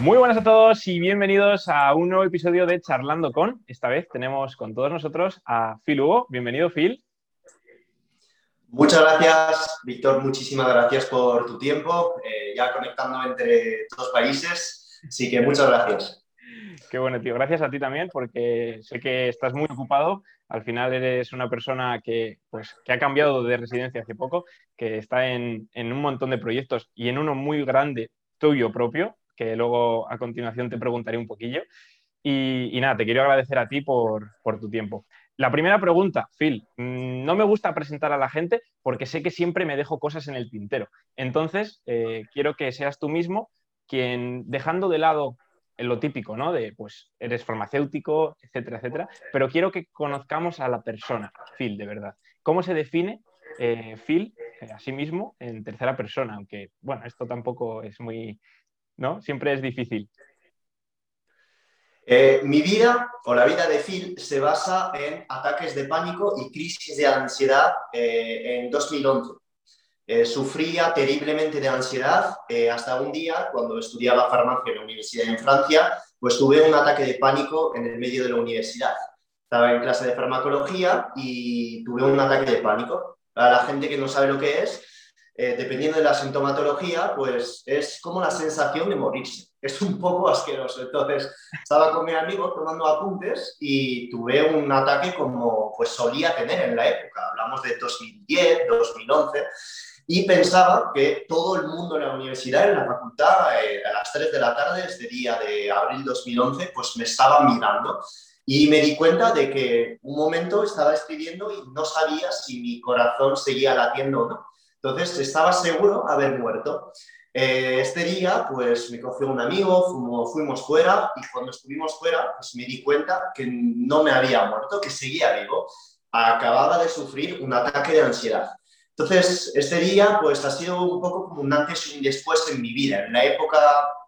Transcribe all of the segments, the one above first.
Muy buenas a todos y bienvenidos a un nuevo episodio de Charlando con. Esta vez tenemos con todos nosotros a Phil Hugo. Bienvenido, Phil. Muchas gracias, Víctor. Muchísimas gracias por tu tiempo, eh, ya conectando entre dos países. Así que muchas gracias. Qué bueno, tío. Gracias a ti también, porque sé que estás muy ocupado. Al final eres una persona que, pues, que ha cambiado de residencia hace poco, que está en, en un montón de proyectos y en uno muy grande tuyo propio, que luego a continuación te preguntaré un poquillo. Y, nada, te quiero agradecer a ti por, tu tiempo. La primera pregunta, Phil, mm, no me gusta presentar a la gente porque sé que siempre me dejo cosas en el tintero. Entonces, eh, quiero que seas tú mismo quien, dejando de lado lo típico, ¿no? De, pues, eres farmacéutico, etcétera, etcétera, pero quiero que conozcamos a la persona, Phil, de verdad. ¿Cómo se define eh, Phil eh, a sí mismo en tercera persona? Aunque, bueno, esto tampoco es muy, ¿no? Siempre es difícil. Eh, mi vida o la vida de Phil se basa en ataques de pánico y crisis de ansiedad eh, en 2011. Eh, sufría terriblemente de ansiedad hasta un día cuando estudiaba farmacia en la universidad en Francia, pues tuve un ataque de pánico en el medio de la universidad. Estaba en clase de farmacología y tuve un ataque de pánico. Para la gente que no sabe lo que es, eh, dependiendo de la sintomatología, pues es como la sensación de morirse. Es un poco asqueroso. Entonces, estaba con mi amigo tomando apuntes y tuve un ataque como pues solía tener en la época. Hablamos de 2010, 2011 y pensaba que todo el mundo en la universidad, en la facultad, eh, a las 3 de la tarde, este día de abril 2011, pues me estaba mirando y me di cuenta de que un momento estaba escribiendo y no sabía si mi corazón seguía latiendo o no. Entonces estaba seguro haber muerto. Eh, este día, pues me cogió un amigo, fuimos, fuimos, fuera y cuando estuvimos fuera, pues me di cuenta que no me había muerto, que seguía vivo. Acababa de sufrir un ataque de ansiedad. Entonces, este día, pues ha sido un poco como un antes y un después en mi vida. En la época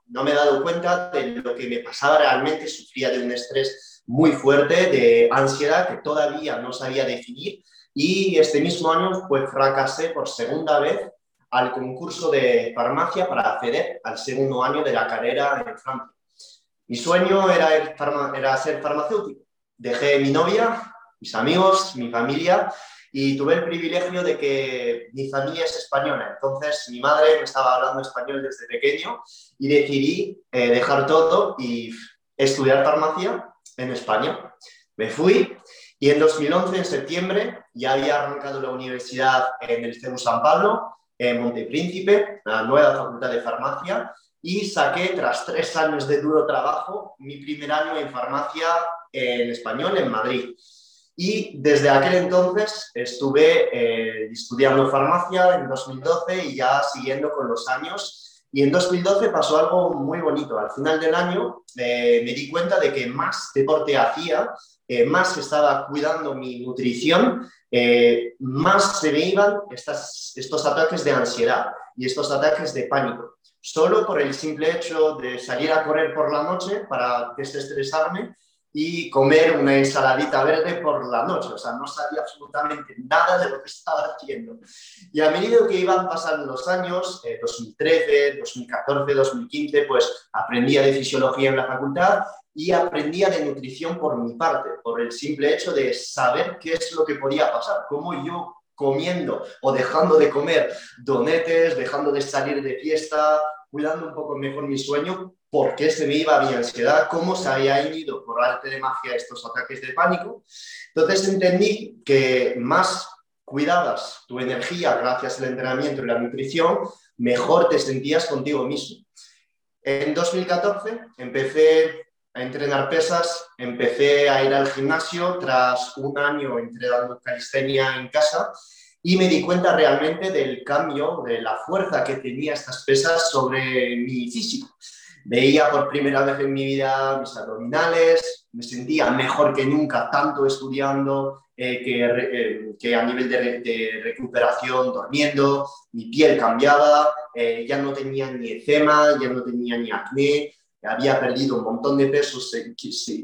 no me he dado cuenta de lo que me pasaba realmente, sufría de un estrés muy fuerte, de ansiedad que todavía no sabía definir y este mismo año pues fracasé por segunda vez al concurso de farmacia para acceder al segundo año de la carrera en Francia. Mi sueño era, era ser farmacéutico. Dejé mi novia, mis amigos, mi familia y tuve el privilegio de que mi familia es española. Entonces mi madre me estaba hablando español desde pequeño y decidí eh, dejar todo y estudiar farmacia en España. Me fui y en 2011, en septiembre, ya había arrancado la universidad en el CEU San Pablo, en Montepríncipe, la nueva facultad de farmacia, y saqué, tras tres años de duro trabajo, mi primer año en farmacia en español en Madrid. Y desde aquel entonces estuve eh, estudiando farmacia en 2012 y ya siguiendo con los años. Y en 2012 pasó algo muy bonito. Al final del año eh, me di cuenta de que más deporte hacía eh, más estaba cuidando mi nutrición, eh, más se me iban estos ataques de ansiedad y estos ataques de pánico. Solo por el simple hecho de salir a correr por la noche para desestresarme y comer una ensaladita verde por la noche. O sea, no sabía absolutamente nada de lo que estaba haciendo. Y a medida que iban pasando los años, 2013, 2014, 2015, pues aprendía de fisiología en la facultad y aprendía de nutrición por mi parte, por el simple hecho de saber qué es lo que podía pasar, cómo yo comiendo o dejando de comer donetes, dejando de salir de fiesta, cuidando un poco mejor mi sueño, por qué se me iba mi ansiedad, cómo se había ido por arte de magia estos ataques de pánico. Entonces entendí que más cuidabas tu energía gracias al entrenamiento y la nutrición, mejor te sentías contigo mismo. En 2014 empecé a entrenar pesas, empecé a ir al gimnasio tras un año entrenando calistenia en casa y me di cuenta realmente del cambio, de la fuerza que tenía estas pesas sobre mi físico. Veía por primera vez en mi vida mis abdominales, me sentía mejor que nunca, tanto estudiando eh, que, eh, que, a nivel de, recuperación, durmiendo, mi piel cambiaba, eh, ya no tenía ni eczema, ya no tenía ni acné, había perdido un montón de pesos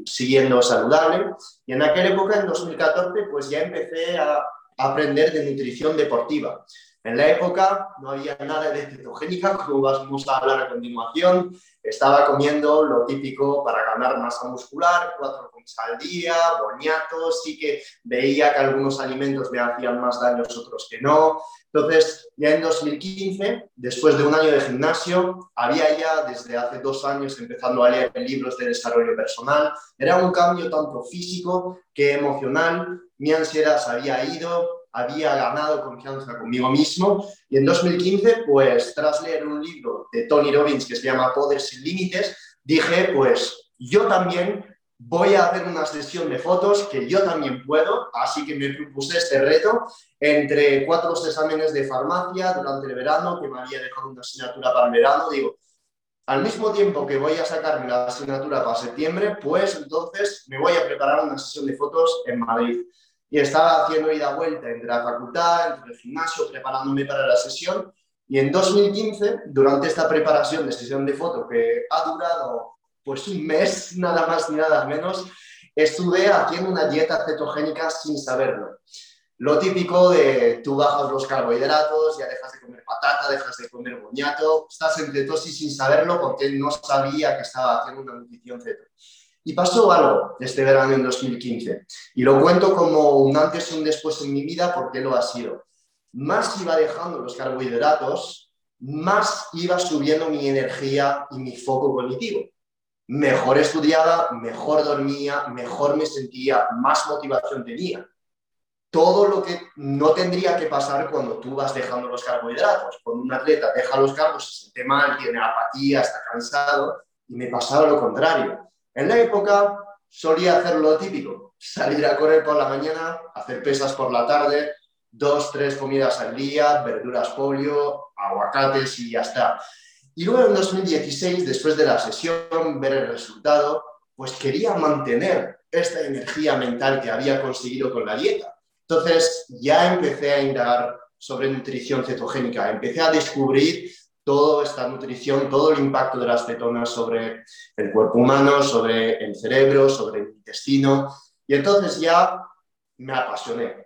siguiendo saludable. Y en aquella época, en 2014, pues ya empecé a aprender de nutrición deportiva. En la época no había nada de cetogénica, como vamos a hablar a continuación. Estaba comiendo lo típico para ganar masa muscular, cuatro comidas al día, boñatos, sí que veía que algunos alimentos me hacían más daños, otros que no. Entonces, ya en 2015, después de un año de gimnasio, había ya desde hace dos años empezando a leer libros de desarrollo personal. Era un cambio tanto físico que emocional. Mi ansiedad se había ido, había ganado confianza conmigo mismo. Y en 2015, pues tras leer un libro de Tony Robbins que se llama Poder sin Límites, dije, pues yo también voy a hacer una sesión de fotos que yo también puedo, así que me propuse este reto entre cuatro exámenes de farmacia durante el verano, que me había dejado una asignatura para el verano, digo, al mismo tiempo que voy a sacarme la asignatura para septiembre, pues entonces me voy a preparar una sesión de fotos en Madrid y estaba haciendo ida vuelta entre la facultad, entre el gimnasio, preparándome para la sesión. Y en 2015, durante esta preparación de sesión de foto que ha durado pues un mes, nada más ni nada menos, estuve haciendo una dieta cetogénica sin saberlo. Lo típico de tú bajas los carbohidratos, ya dejas de comer patata, dejas de comer boñato, estás en cetosis sin saberlo porque no sabía que estaba haciendo una nutrición ceto. Y pasó algo este verano en 2015. Y lo cuento como un antes y un después en mi vida porque lo ha sido. Más iba dejando los carbohidratos, más iba subiendo mi energía y mi foco cognitivo. Mejor estudiaba, mejor dormía, mejor me sentía, más motivación tenía. Todo lo que no tendría que pasar cuando tú vas dejando los carbohidratos. Cuando un atleta deja los carbos, se siente mal, tiene apatía, está cansado, y me pasaba lo contrario en la época solía hacer lo típico, salir a correr por la mañana, hacer pesas por la tarde, dos, tres comidas al día, verduras polio, aguacates y ya está. Y luego en 2016, después de la sesión, ver el resultado, pues quería mantener esta energía mental que había conseguido con la dieta. Entonces ya empecé a indagar sobre nutrición cetogénica, empecé a descubrir toda esta nutrición, todo el impacto de las cetonas sobre el cuerpo humano, sobre el cerebro, sobre el intestino. Y entonces ya me apasioné.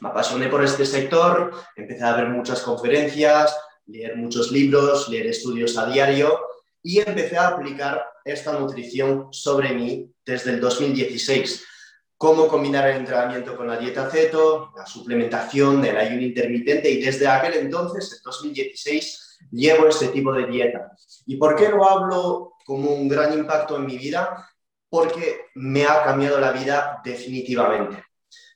Me apasioné por este sector, empecé a ver muchas conferencias, leer muchos libros, leer estudios a diario y empecé a aplicar esta nutrición sobre mí desde el 2016. Cómo combinar el entrenamiento con la dieta ceto, la suplementación, el ayuno intermitente y desde aquel entonces, en 2016, llevo este tipo de dieta. ¿Y por qué lo hablo como un gran impacto en mi vida? Porque me ha cambiado la vida definitivamente.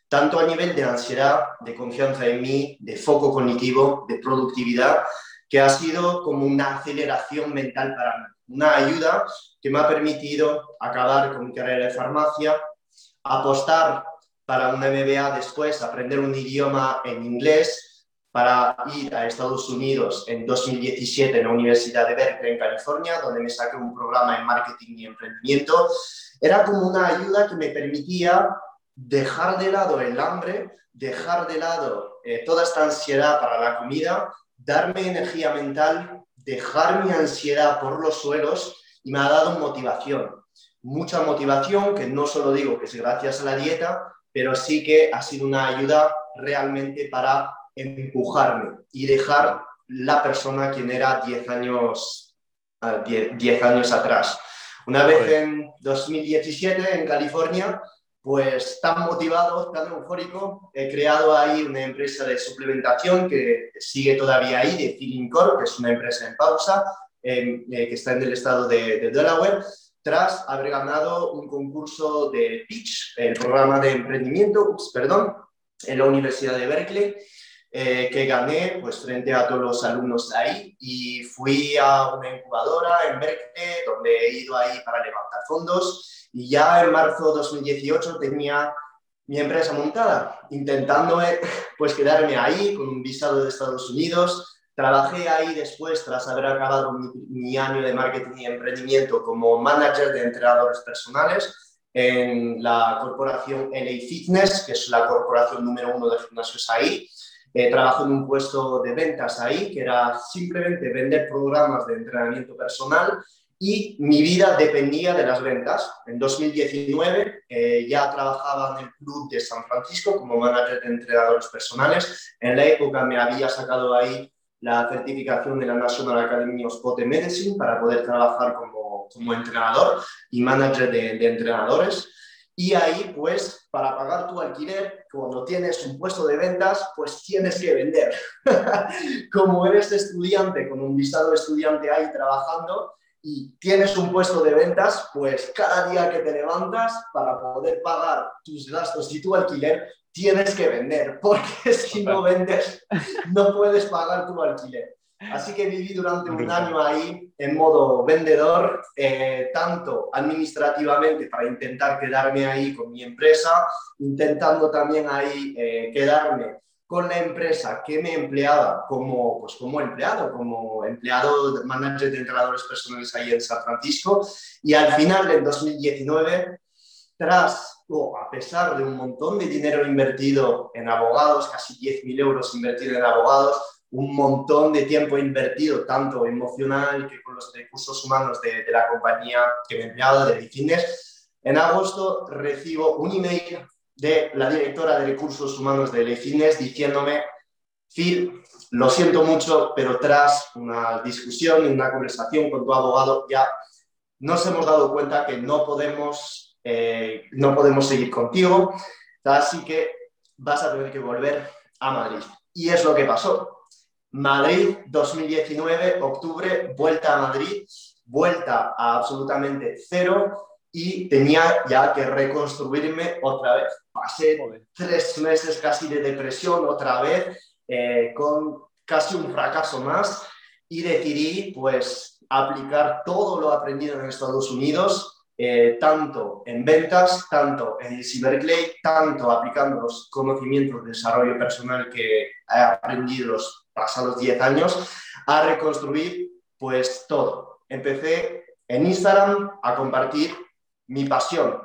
Tanto a nivel de ansiedad, de confianza en mí, de foco cognitivo, de productividad, que ha sido como una aceleración mental para mí, una ayuda que me ha permitido acabar con mi carrera de farmacia, apostar para una MBA después, aprender un idioma en inglés, para ir a Estados Unidos en 2017 en la Universidad de Berkeley, en California, donde me saqué un programa en marketing y emprendimiento. Era como una ayuda que me permitía dejar de lado el hambre, dejar de lado eh, toda esta ansiedad para la comida, darme energía mental, dejar mi ansiedad por los suelos y me ha dado motivación. Mucha motivación, que no solo digo que es gracias a la dieta, pero sí que ha sido una ayuda realmente para empujarme y dejar la persona quien era 10 años, 10 años atrás. Una vez en 2017 en California, pues tan motivado, tan eufórico, he creado ahí una empresa de suplementación que sigue todavía ahí, de Feeling Core, que es una empresa en pausa, eh, que está en el estado de, de, Delaware, tras haber ganado un concurso de Pitch, el programa de emprendimiento, perdón, en la Universidad de Berkeley, eh, que gané pues, frente a todos los alumnos de ahí y fui a una incubadora en Berkeley donde he ido ahí para levantar fondos y ya en marzo de 2018 tenía mi empresa montada, intentando eh, pues quedarme ahí con un visado de Estados Unidos. Trabajé ahí después, tras haber acabado mi, mi año de marketing y emprendimiento, como manager de entrenadores personales en la corporación LA Fitness, que es la corporación número uno de gimnasios ahí. Eh, trabajo en un puesto de ventas ahí, que era simplemente vender programas de entrenamiento personal y mi vida dependía de las ventas. En 2019 eh, ya trabajaba en el club de San Francisco como manager de entrenadores personales. En la época me había sacado ahí la certificación de la National Academy of Sport Medicine para poder trabajar como, como entrenador y manager de, de entrenadores. Y ahí, pues, para pagar tu alquiler, cuando tienes un puesto de ventas, pues tienes que vender. Como eres estudiante, con un visado estudiante ahí trabajando, y tienes un puesto de ventas, pues cada día que te levantas para poder pagar tus gastos y tu alquiler, tienes que vender, porque si no vendes, no puedes pagar tu alquiler. Así que viví durante un año ahí en modo vendedor, eh, tanto administrativamente para intentar quedarme ahí con mi empresa, intentando también ahí eh, quedarme con la empresa que me empleaba como, pues como empleado, como empleado manager de entrenadores personales ahí en San Francisco. Y al final, en 2019, tras, o a pesar de un montón de dinero invertido en abogados, casi 10.000 euros invertido en abogados, un montón de tiempo invertido, tanto emocional que con los recursos humanos de, de la compañía que me empleaba, de Fitness, en agosto recibo un email de la directora de recursos humanos de Leifines diciéndome, Phil, lo siento mucho, pero tras una discusión y una conversación con tu abogado ya nos hemos dado cuenta que no podemos, eh, no podemos seguir contigo, así que vas a tener que volver a Madrid. Y es lo que pasó. Madrid 2019, octubre, vuelta a Madrid, vuelta a absolutamente cero y tenía ya que reconstruirme otra vez. Pasé tres meses casi de depresión otra vez, eh, con casi un fracaso más y decidí pues aplicar todo lo aprendido en Estados Unidos, eh, tanto en ventas, tanto en Cyberclay, tanto aplicando los conocimientos de desarrollo personal que he aprendido pasados 10 años, a reconstruir pues todo. Empecé en Instagram a compartir mi pasión,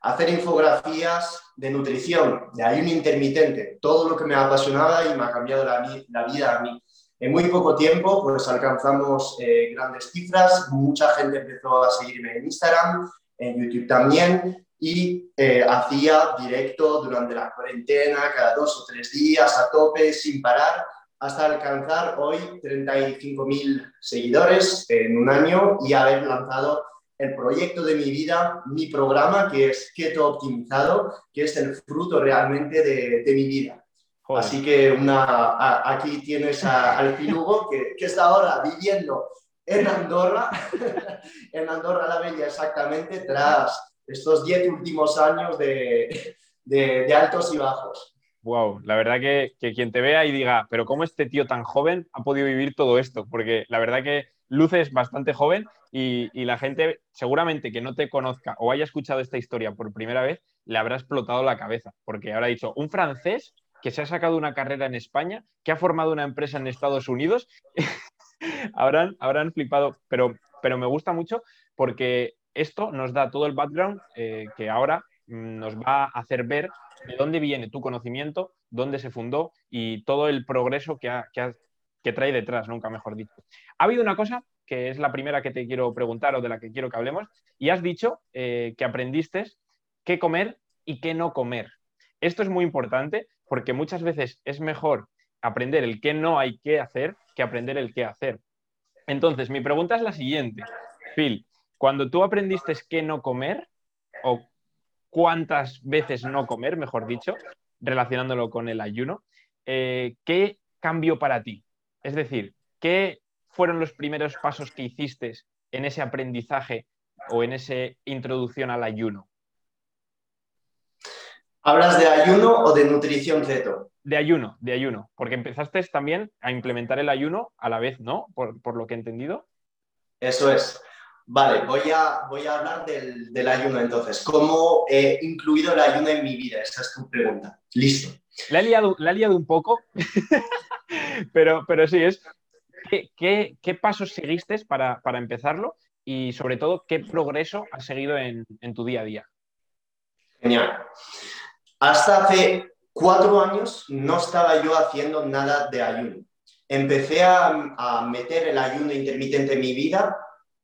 hacer infografías de nutrición, de ayuno intermitente, todo lo que me apasionaba y me ha cambiado la, vida a mí. En muy poco tiempo, pues alcanzamos eh, grandes cifras, mucha gente empezó a seguirme en Instagram, en YouTube también, y eh, hacía directo durante la cuarentena, cada dos o tres días, a tope, sin parar, hasta alcanzar hoy 35.000 seguidores en un año y haber lanzado el proyecto de mi vida, mi programa, que es Keto Optimizado, que es el fruto realmente de, mi vida. Así que una, aquí tienes al Filugo, que, que está ahora viviendo en Andorra, en Andorra la Bella exactamente, tras estos diez últimos años de, de, altos y bajos. Wow, la verdad que, que, quien te vea y diga, pero ¿cómo este tío tan joven ha podido vivir todo esto? Porque la verdad que luces bastante joven y, la gente seguramente que no te conozca o haya escuchado esta historia por primera vez, le habrá explotado la cabeza, porque habrá dicho, un francés que se ha sacado una carrera en España, que ha formado una empresa en Estados Unidos, habrán, habrán flipado, pero, pero me gusta mucho porque esto nos da todo el background eh, que ahora mm, nos va a hacer ver de dónde viene tu conocimiento, dónde se fundó y todo el progreso que, ha, que, que trae detrás, nunca mejor dicho. Ha habido una cosa que es la primera que te quiero preguntar o de la que quiero que hablemos, y has dicho eh, que aprendiste qué comer y qué no comer. Esto es muy importante porque muchas veces es mejor aprender el qué no hay que hacer que aprender el qué hacer. Entonces, mi pregunta es la siguiente. Phil, cuando tú aprendiste qué no comer, o cuántas veces no comer, mejor dicho, relacionándolo con el ayuno, eh, ¿qué cambió para ti? Es decir, ¿qué fueron los primeros pasos que hiciste en ese aprendizaje o en esa introducción al ayuno? ¿Hablas de ayuno o de nutrición keto? De ayuno, de ayuno, porque empezaste también a implementar el ayuno a la vez, ¿no? Por, lo que he entendido. Eso es. Vale, voy a, voy a hablar del, ayuno entonces. ¿Cómo he incluido el ayuno en mi vida? Esa es tu pregunta. Listo. La he liado, la he liado un poco, pero, pero sí, es ¿qué, pasos seguiste para, empezarlo? Y sobre todo, ¿qué progreso has seguido en, tu día a día? Genial. Hasta hace cuatro años no estaba yo haciendo nada de ayuno. Empecé a, meter el ayuno intermitente en mi vida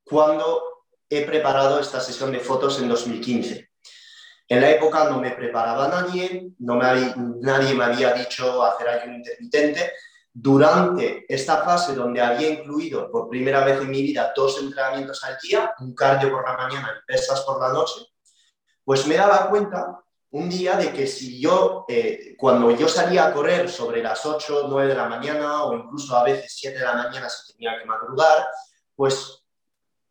cuando he preparado esta sesión de fotos en 2015. En la época no me preparaba nadie, no me nadie me había dicho hacer ayuno intermitente. Durante esta fase donde había incluido por primera vez en mi vida dos entrenamientos al día, un cardio por la mañana y pesas por la noche, pues me daba cuenta un día de que si yo, eh, cuando yo salía a correr sobre las 8, 9 de la mañana o incluso a veces 7 de la mañana si tenía que madrugar, pues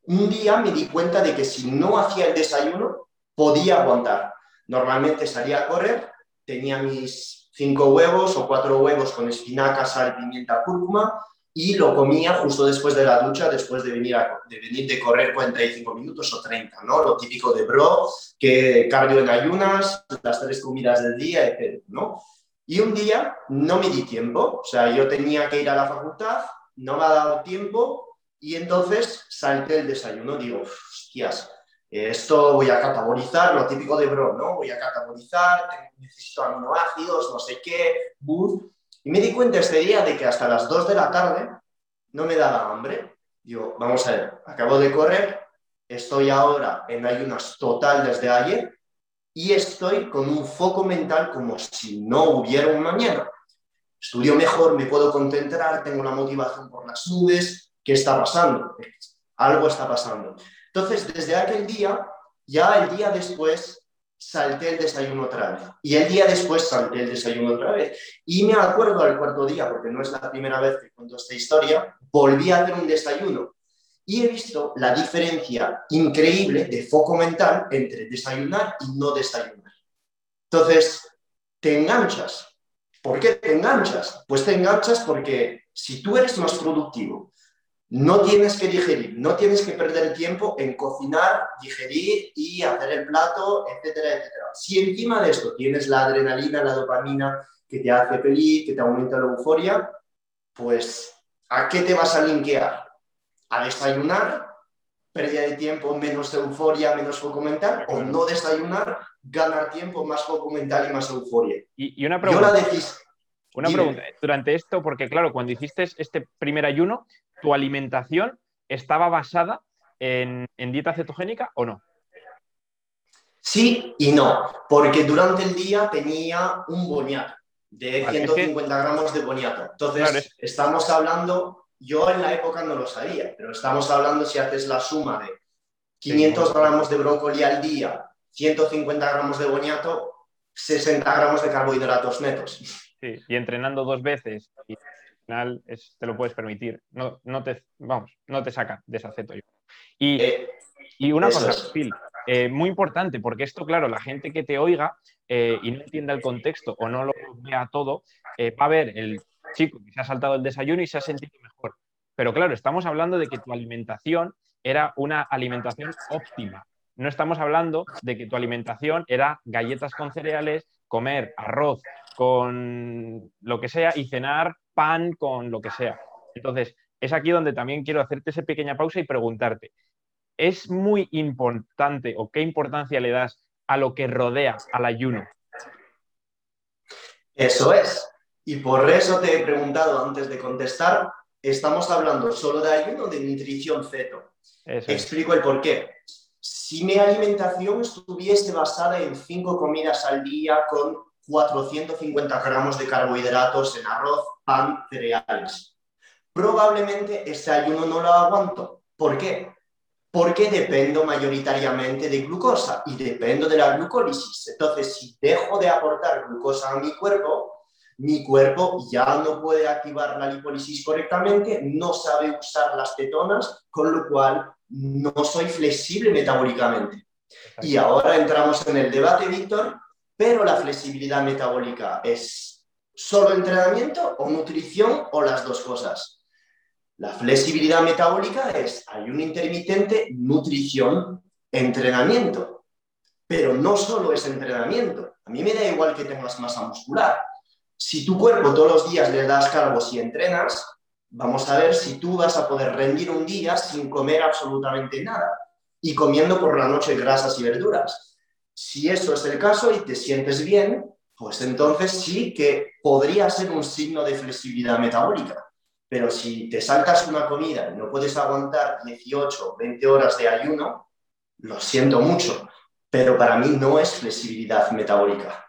un día me di cuenta de que si no hacía el desayuno, podía aguantar. Normalmente salía a correr, tenía mis cinco huevos o cuatro huevos con espinaca, sal, pimienta, cúrcuma y lo comía justo después de la ducha, después de venir, de venir de correr 45 minutos o 30, ¿no? Lo típico de bro, que cardio en ayunas, las tres comidas del día, etc., ¿no? Y un día no me di tiempo, o sea, yo tenía que ir a la facultad, no me ha dado tiempo y entonces salté el desayuno. Digo, hostias, esto voy a catabolizar, lo típico de bro, ¿no? Voy a catabolizar, necesito aminoácidos, no sé qué, buf y me di cuenta este día de que hasta las 2 de la tarde no me daba hambre. Digo, vamos a ver, acabo de correr, estoy ahora en ayunas total desde ayer y estoy con un foco mental como si no hubiera un mañana. Estudio mejor, me puedo concentrar, tengo una motivación por las nubes. ¿Qué está pasando? Algo está pasando. Entonces, desde aquel día, ya el día después, salté el desayuno otra vez. Y el día después salté el desayuno otra vez. Y me acuerdo al cuarto día, porque no es la primera vez que cuento esta historia, volví a hacer un desayuno. Y he visto la diferencia increíble de foco mental entre desayunar y no desayunar. Entonces, te enganchas. ¿Por qué te enganchas? Pues te enganchas porque si tú eres más productivo, no tienes que digerir, no tienes que perder tiempo en cocinar, digerir y hacer el plato, etcétera, etcétera. Si encima de esto tienes la adrenalina, la dopamina que te hace feliz, que te aumenta la euforia, pues ¿a qué te vas a linkear? ¿A desayunar? Pérdida de tiempo, menos euforia, menos foco mental, o no desayunar, ganar tiempo, más foco mental y más euforia. Y, una pregunta. Una pregunta, durante esto, porque claro, cuando hiciste este primer ayuno, ¿tu alimentación estaba basada en, dieta cetogénica o no? Sí y no, porque durante el día tenía un boniato de 150 gramos de boniato. Entonces, estamos hablando, yo en la época no lo sabía, pero estamos hablando si haces la suma de 500 gramos de brócoli al día, 150 gramos de boniato, 60 gramos de carbohidratos netos. Sí, y entrenando dos veces y al final te lo puedes permitir. No, no te, vamos, no te saca de ese aceto. Y, eh, y una cosa, Phil, eh, muy importante, porque esto, claro, la gente que te oiga eh, y no entienda el contexto o no lo vea todo, va a ver el chico que se ha saltado el desayuno y se ha sentido mejor. Pero claro, estamos hablando de que tu alimentación era una alimentación óptima. No estamos hablando de que tu alimentación era galletas con cereales, comer arroz con lo que sea y cenar pan con lo que sea. Entonces, es aquí donde también quiero hacerte esa pequeña pausa y preguntarte, ¿es muy importante o qué importancia le das a lo que rodea al ayuno? Eso es. Y por eso te he preguntado antes de contestar, estamos hablando solo de ayuno o de nutrición ceto. Explico el por qué. Si mi alimentación estuviese basada en cinco comidas al día con 450 gramos de carbohidratos en arroz, pan, cereales. Probablemente ese ayuno no lo aguanto. ¿Por qué? Porque dependo mayoritariamente de glucosa y dependo de la glucólisis. Entonces, si dejo de aportar glucosa a mi cuerpo, mi cuerpo ya no puede activar la lipólisis correctamente, no sabe usar las cetonas, con lo cual no soy flexible metabólicamente. Y ahora entramos en el debate, Víctor, pero la flexibilidad metabólica es solo entrenamiento o nutrición o las dos cosas. La flexibilidad metabólica es ayuno intermitente, nutrición, entrenamiento. Pero no solo es entrenamiento. A mí me da igual que tengas masa muscular. Si tu cuerpo todos los días le das carbos y entrenas, vamos a ver si tú vas a poder rendir un día sin comer absolutamente nada y comiendo por la noche grasas y verduras. Si eso es el caso y te sientes bien, pues entonces sí que podría ser un signo de flexibilidad metabólica. Pero si te saltas una comida y no puedes aguantar 18 o 20 horas de ayuno, lo siento mucho, pero para mí no es flexibilidad metabólica.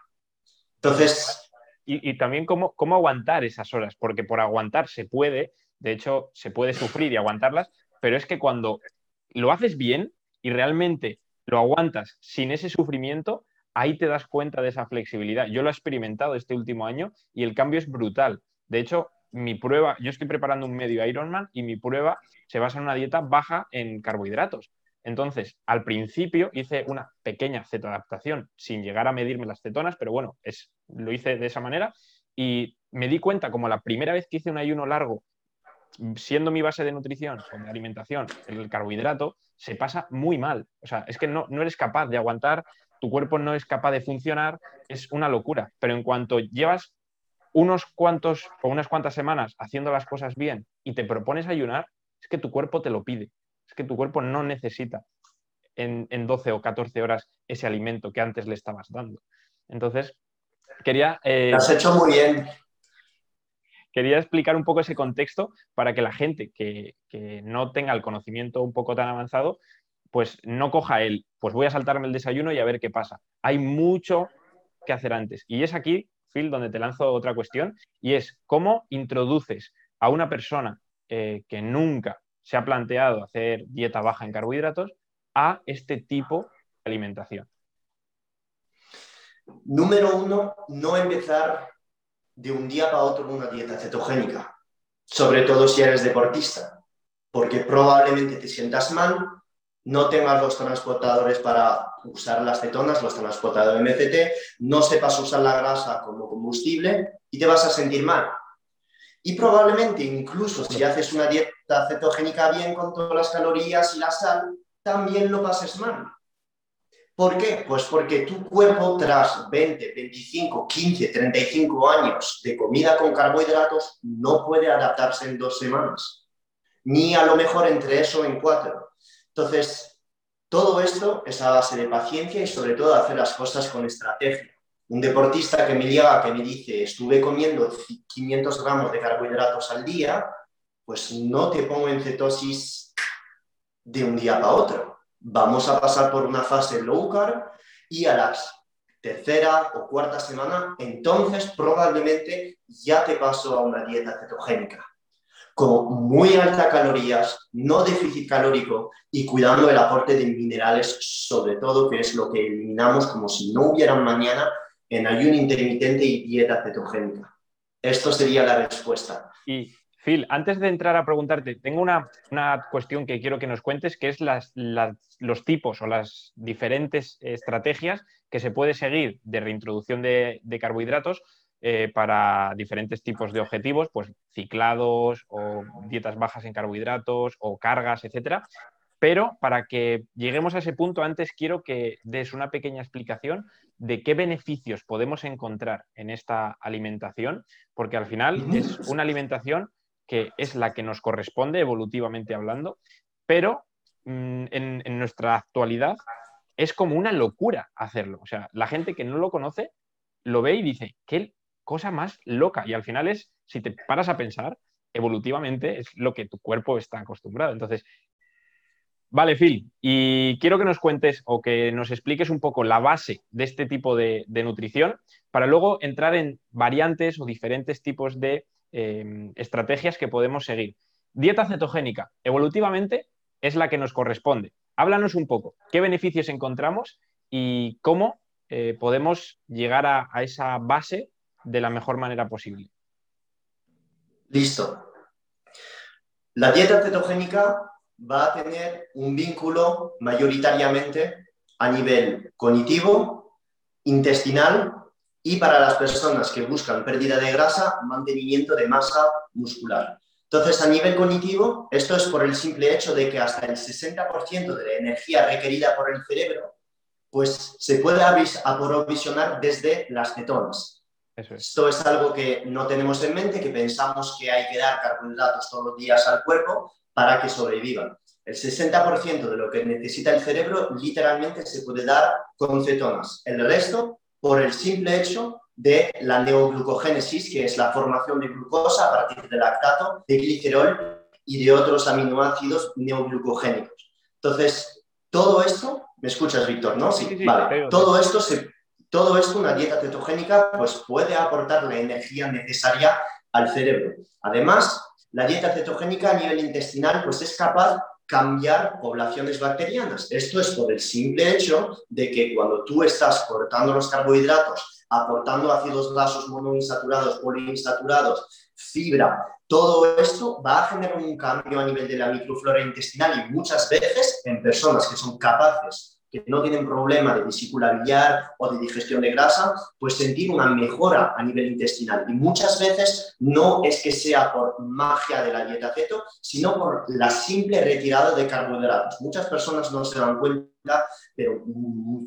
Entonces... Y, también cómo, cómo aguantar esas horas, porque por aguantar se puede, de hecho, se puede sufrir y aguantarlas, pero es que cuando lo haces bien y realmente lo aguantas sin ese sufrimiento, ahí te das cuenta de esa flexibilidad. Yo lo he experimentado este último año y el cambio es brutal. De hecho, mi prueba, yo estoy preparando un medio Ironman y mi prueba se basa en una dieta baja en carbohidratos. Entonces, al principio hice una pequeña cetoadaptación sin llegar a medirme las cetonas, pero bueno, es, lo hice de esa manera y me di cuenta como la primera vez que hice un ayuno largo, siendo mi base de nutrición o de alimentación el carbohidrato, se pasa muy mal. O sea, es que no, no eres capaz de aguantar, tu cuerpo no es capaz de funcionar, es una locura. Pero en cuanto llevas unos cuantos o unas cuantas semanas haciendo las cosas bien y te propones ayunar, es que tu cuerpo te lo pide. Es que tu cuerpo no necesita en, 12 o 14 horas ese alimento que antes le estabas dando. Entonces, quería... Eh, has hecho muy bien. Quería explicar un poco ese contexto para que la gente que, no tenga el conocimiento un poco tan avanzado, pues no coja el, pues voy a saltarme el desayuno y a ver qué pasa. Hay mucho que hacer antes. Y es aquí Phil, donde te lanzo otra cuestión, y es cómo introduces a una persona eh, que nunca se ha planteado hacer dieta baja en carbohidratos a este tipo de alimentación. Número uno, no empezar de un día para otro una dieta cetogénica, sobre todo si eres deportista, porque probablemente te sientas mal, no tengas los transportadores para usar las cetonas, los transportadores MCT, no sepas usar la grasa como combustible y te vas a sentir mal. Y probablemente incluso si haces una dieta cetogénica bien con todas las calorías y la sal, también lo pases mal. ¿Por qué? Pues porque tu cuerpo tras 20, 25, 15, 35 años de comida con carbohidratos no puede adaptarse en dos semanas, ni a lo mejor entre eso en cuatro. Entonces, todo esto es a base de paciencia y sobre todo hacer las cosas con estrategia. Un deportista que me llega, que me dice, estuve comiendo 500 gramos de carbohidratos al día, pues no te pongo en cetosis de un día para otro. Vamos a pasar por una fase low carb y a la tercera o cuarta semana, entonces probablemente ya te paso a una dieta cetogénica con muy altas calorías, no déficit calórico y cuidando el aporte de minerales, sobre todo, que es lo que eliminamos como si no hubiera mañana en ayuno intermitente y dieta cetogénica. Esto sería la respuesta. Y Phil, antes de entrar a preguntarte, tengo una, cuestión que quiero que nos cuentes, que es los tipos o las diferentes estrategias que se puede seguir de reintroducción de carbohidratos eh, para diferentes tipos de objetivos, pues ciclados o dietas bajas en carbohidratos o cargas, etcétera. Pero para que lleguemos a ese punto, antes quiero que des una pequeña explicación de qué beneficios podemos encontrar en esta alimentación, porque al final es una alimentación que es la que nos corresponde evolutivamente hablando, pero mm, en, en nuestra actualidad es como una locura hacerlo. O sea, la gente que no lo conoce lo ve y dice, ¿qué, cosa más loca. Y al final es, si te paras a pensar, evolutivamente es lo que tu cuerpo está acostumbrado. Entonces, vale, Phil, y quiero que nos cuentes o que nos expliques un poco la base de este tipo de, nutrición para luego entrar en variantes o diferentes tipos de em, estrategias que podemos seguir. Dieta cetogénica, evolutivamente, es la que nos corresponde. Háblanos un poco, ¿qué beneficios encontramos y cómo eh, podemos llegar a, a esa base de la mejor manera posible. Listo. La dieta cetogénica va a tener un vínculo mayoritariamente a nivel cognitivo, intestinal y para las personas que buscan pérdida de grasa, mantenimiento de masa muscular. Entonces, a nivel cognitivo, esto es por el simple hecho de que hasta el 60% de la energía requerida por el cerebro, pues se puede aprovisionar desde las cetonas. Esto es algo que no tenemos en mente, que pensamos que hay que dar carbohidratos todos los días al cuerpo para que sobrevivan. El 60% de lo que necesita el cerebro literalmente se puede dar con cetonas. El resto, por el simple hecho de la neoglucogénesis, que es la formación de glucosa a partir del lactato, de glicerol y de otros aminoácidos neoglucogénicos. Entonces, Todo esto, ¿me escuchas, Víctor? ¿No? Sí, vale. Todo esto, se, todo esto, una dieta cetogénica, pues puede aportar la energía necesaria al cerebro. Además, la dieta cetogénica a nivel intestinal, pues es capaz cambiar poblaciones bacterianas. Esto es por el simple hecho de que cuando tú estás cortando los carbohidratos, aportando ácidos grasos monoinsaturados, poliinsaturados, fibra, todo esto va a generar un cambio a nivel de la microflora intestinal y muchas veces en personas que son capaces que no tienen problema de vesícula biliar o de digestión de grasa, pues sentir una mejora a nivel intestinal. Y muchas veces no es que sea por magia de la dieta keto, sino por la simple retirada de carbohidratos. Muchas personas no se dan cuenta, pero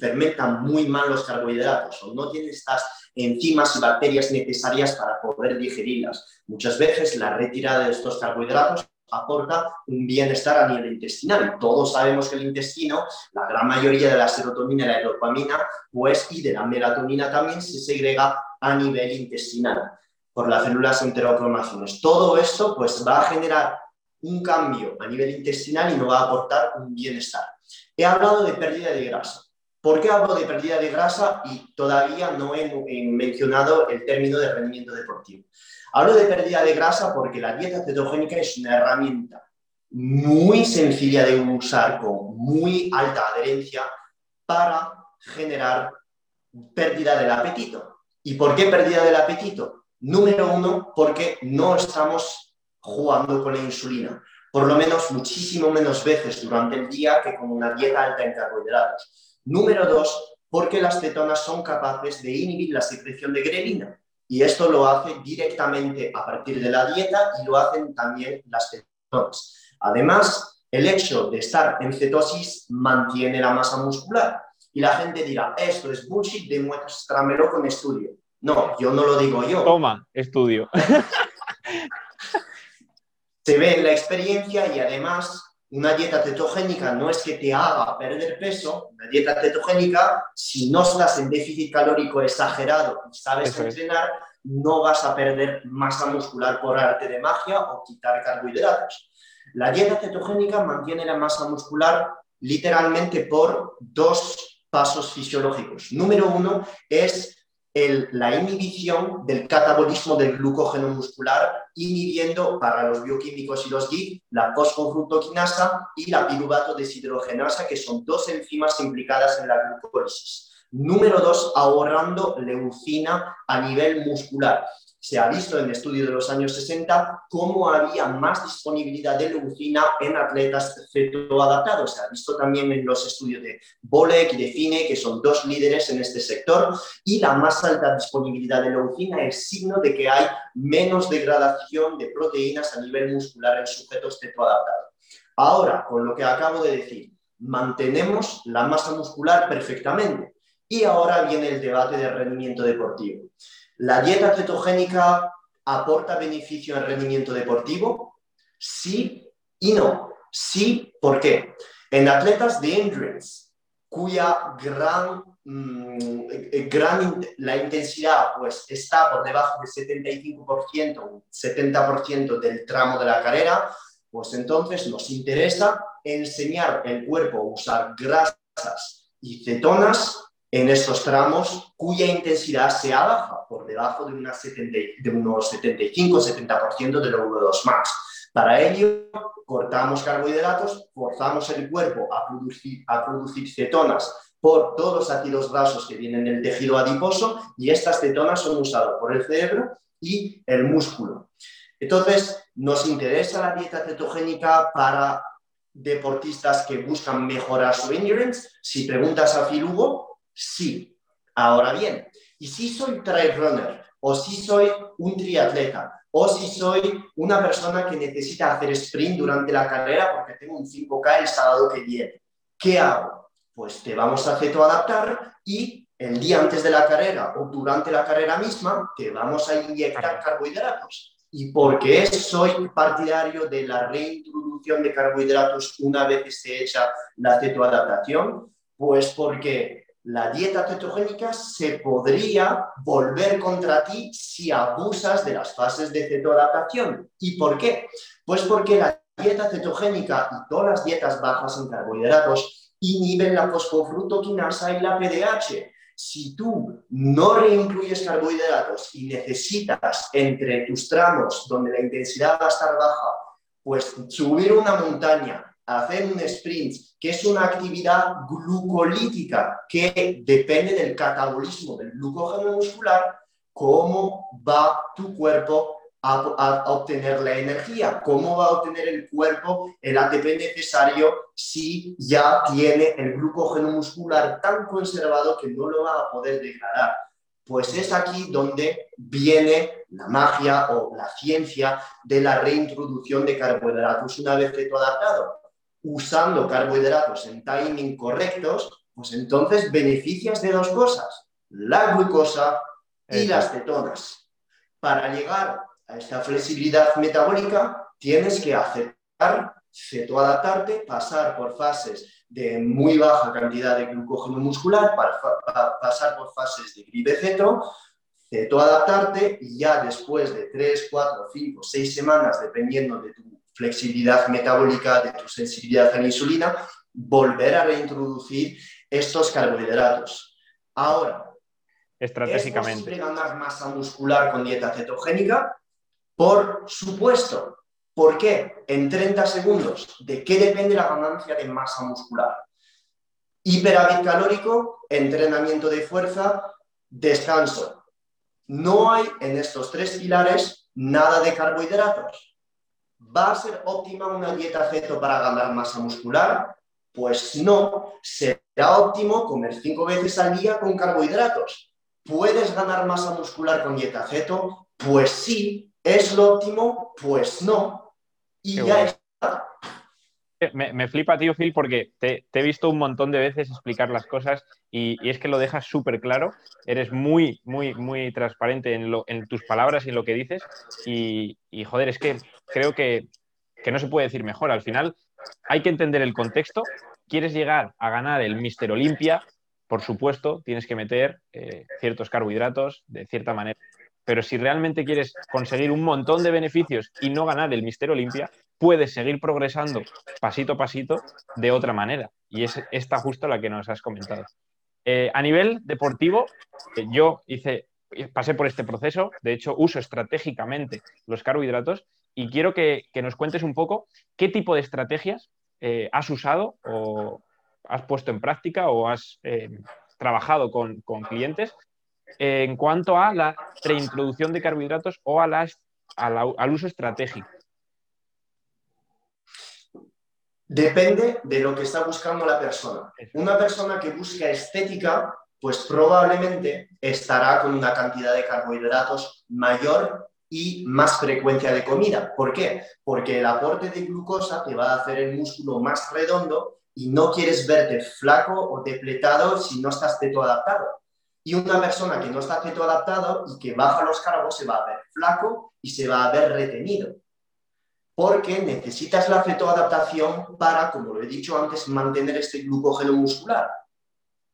fermentan muy mal los carbohidratos o no tienen estas enzimas y bacterias necesarias para poder digerirlas. Muchas veces la retirada de estos carbohidratos aporta un bienestar a nivel intestinal. Todos sabemos que el intestino, la gran mayoría de la serotonina y la dopamina, pues, y de la melatonina también se segrega a nivel intestinal por las células enterocromátinas. Todo esto pues, va a generar un cambio a nivel intestinal y nos va a aportar un bienestar. He hablado de pérdida de grasa. ¿Por qué hablo de pérdida de grasa y todavía no he mencionado el término de rendimiento deportivo? Hablo de pérdida de grasa porque la dieta cetogénica es una herramienta muy sencilla de usar con muy alta adherencia para generar pérdida del apetito. ¿Y por qué pérdida del apetito? Número uno, porque no estamos jugando con la insulina, por lo menos muchísimo menos veces durante el día que con una dieta alta en carbohidratos. Número dos, porque las cetonas son capaces de inhibir la secreción de grelina. Y esto lo hace directamente a partir de la dieta y lo hacen también las cetonas. Además, el hecho de estar en cetosis mantiene la masa muscular. Y la gente dirá, esto es bullshit, demuéstramelo con estudio. No, yo no lo digo yo. Toma, estudio. Se ve en la experiencia y además una dieta cetogénica no es que te haga perder peso, una dieta cetogénica, si no estás en déficit calórico exagerado y sabes entrenar, no vas a perder masa muscular por arte de magia o quitar carbohidratos. La dieta cetogénica mantiene la masa muscular literalmente por dos pasos fisiológicos. Número uno es la inhibición del catabolismo del glucógeno muscular, inhibiendo para los bioquímicos y los GIG la fosfofructoquinasa y la piruvato deshidrogenasa, que son dos enzimas implicadas en la glucólisis. Número dos, ahorrando leucina a nivel muscular se ha visto en estudios de los años 60 cómo había más disponibilidad de leucina en atletas cetoadaptados. Se ha visto también en los estudios de Bolek y de Fine, que son dos líderes en este sector, y la más alta disponibilidad de leucina es signo de que hay menos degradación de proteínas a nivel muscular en sujetos cetoadaptados. Ahora, con lo que acabo de decir, mantenemos la masa muscular perfectamente. Y ahora viene el debate de rendimiento deportivo. ¿La dieta cetogénica aporta beneficio al rendimiento deportivo? Sí y no. Sí, ¿por qué? En atletas de endurance, cuya gran, mm, la intensidad pues, está por debajo del 75%, 70% del tramo de la carrera, pues entonces nos interesa enseñar el cuerpo a usar grasas y cetonas en estos tramos cuya intensidad se baja por debajo de, unos 75-70% del VO2 max. Para ello, cortamos carbohidratos, forzamos el cuerpo a producir, a producir cetonas por todos los ácidos grasos que vienen del tejido adiposo y estas cetonas son usadas por el cerebro y el músculo. Entonces, nos interesa la dieta cetogénica para deportistas que buscan mejorar su endurance. Si preguntas a Phil Sí. Ahora bien, ¿y si soy trail runner? ¿O si soy un triatleta? ¿O si soy una persona que necesita hacer sprint durante la carrera porque tengo un 5K el sábado que viene? ¿Qué hago? Pues te vamos a adaptar y el día antes de la carrera o durante la carrera misma te vamos a inyectar carbohidratos. ¿Y por qué soy partidario de la reintroducción de carbohidratos una vez que se echa la cetoadaptación? Pues porque la dieta cetogénica se podría volver contra ti si abusas de las fases de cetoadaptación. ¿Y por qué? Pues porque la dieta cetogénica y todas las dietas bajas en carbohidratos inhiben la fosfofructoquinasa y la PDH. Si tú no reincluyes carbohidratos y necesitas entre tus tramos donde la intensidad va a estar baja, pues subir una montaña, hacer un sprint, que es una actividad glucolítica que depende del catabolismo del glucógeno muscular, cómo va tu cuerpo a, obtener la energía, cómo va a obtener el cuerpo el ATP necesario si ya tiene el glucógeno muscular tan conservado que no lo va a poder degradar. Pues es aquí donde viene la magia o la ciencia de la reintroducción de carbohidratos una vez adaptado usando carbohidratos en timing correctos, pues entonces beneficias de dos cosas, la glucosa y las cetonas. Para llegar a esta flexibilidad metabólica, tienes que aceptar cetoadaptarte, pasar por fases de muy baja cantidad de glucógeno muscular, para, pasar por fases de gripe-ceto, cetoadaptarte y ya después de 3, 4, 5, 6 semanas, dependiendo de tu flexibilidad metabólica, de tu sensibilidad a la insulina, volver a reintroducir estos carbohidratos. Ahora, estratégicamente. ¿Es posible ganar masa muscular con dieta cetogénica? Por supuesto. ¿Por qué? En 30 segundos. ¿De qué depende la ganancia de masa muscular? Hiperávit calórico, entrenamiento de fuerza, descanso. No hay en estos tres pilares nada de carbohidratos. ¿Va a ser óptima una dieta ceto para ganar masa muscular? Pues no, será óptimo comer cinco veces al día con carbohidratos. ¿Puedes ganar masa muscular con dieta ceto? Pues sí. ¿Es lo óptimo? Pues no. Y ya está. Me, flipa, tío Phil, porque te, he visto un montón de veces explicar las cosas y, es que lo dejas súper claro. Eres muy, muy, muy transparente en, tus palabras y en lo que dices. Y, joder, es que creo que, no se puede decir mejor. Al final hay que entender el contexto. Quieres llegar a ganar el Mister Olimpia, por supuesto, tienes que meter eh, ciertos carbohidratos de cierta manera. Pero si realmente quieres conseguir un montón de beneficios y no ganar el Mister Olimpia, puedes seguir progresando pasito a pasito de otra manera. Y es esta justo la que nos has comentado. Eh, a nivel deportivo, eh, yo hice, pasé por este proceso, de hecho uso estratégicamente los carbohidratos y quiero que, nos cuentes un poco qué tipo de estrategias eh, has usado o has puesto en práctica o has trabajado con, clientes en cuanto a la reintroducción de carbohidratos o a las, al uso estratégico. Depende de lo que está buscando la persona. Una persona que busca estética, pues probablemente estará con una cantidad de carbohidratos mayor y más frecuencia de comida. ¿Por qué? Porque el aporte de glucosa te va a hacer el músculo más redondo y no quieres verte flaco o depletado si no estás adaptado. Y una persona que no está adaptado y que baja los cargos se va a ver flaco y se va a ver retenido porque necesitas la cetoadaptación para, como lo he dicho antes, mantener este glucógeno muscular.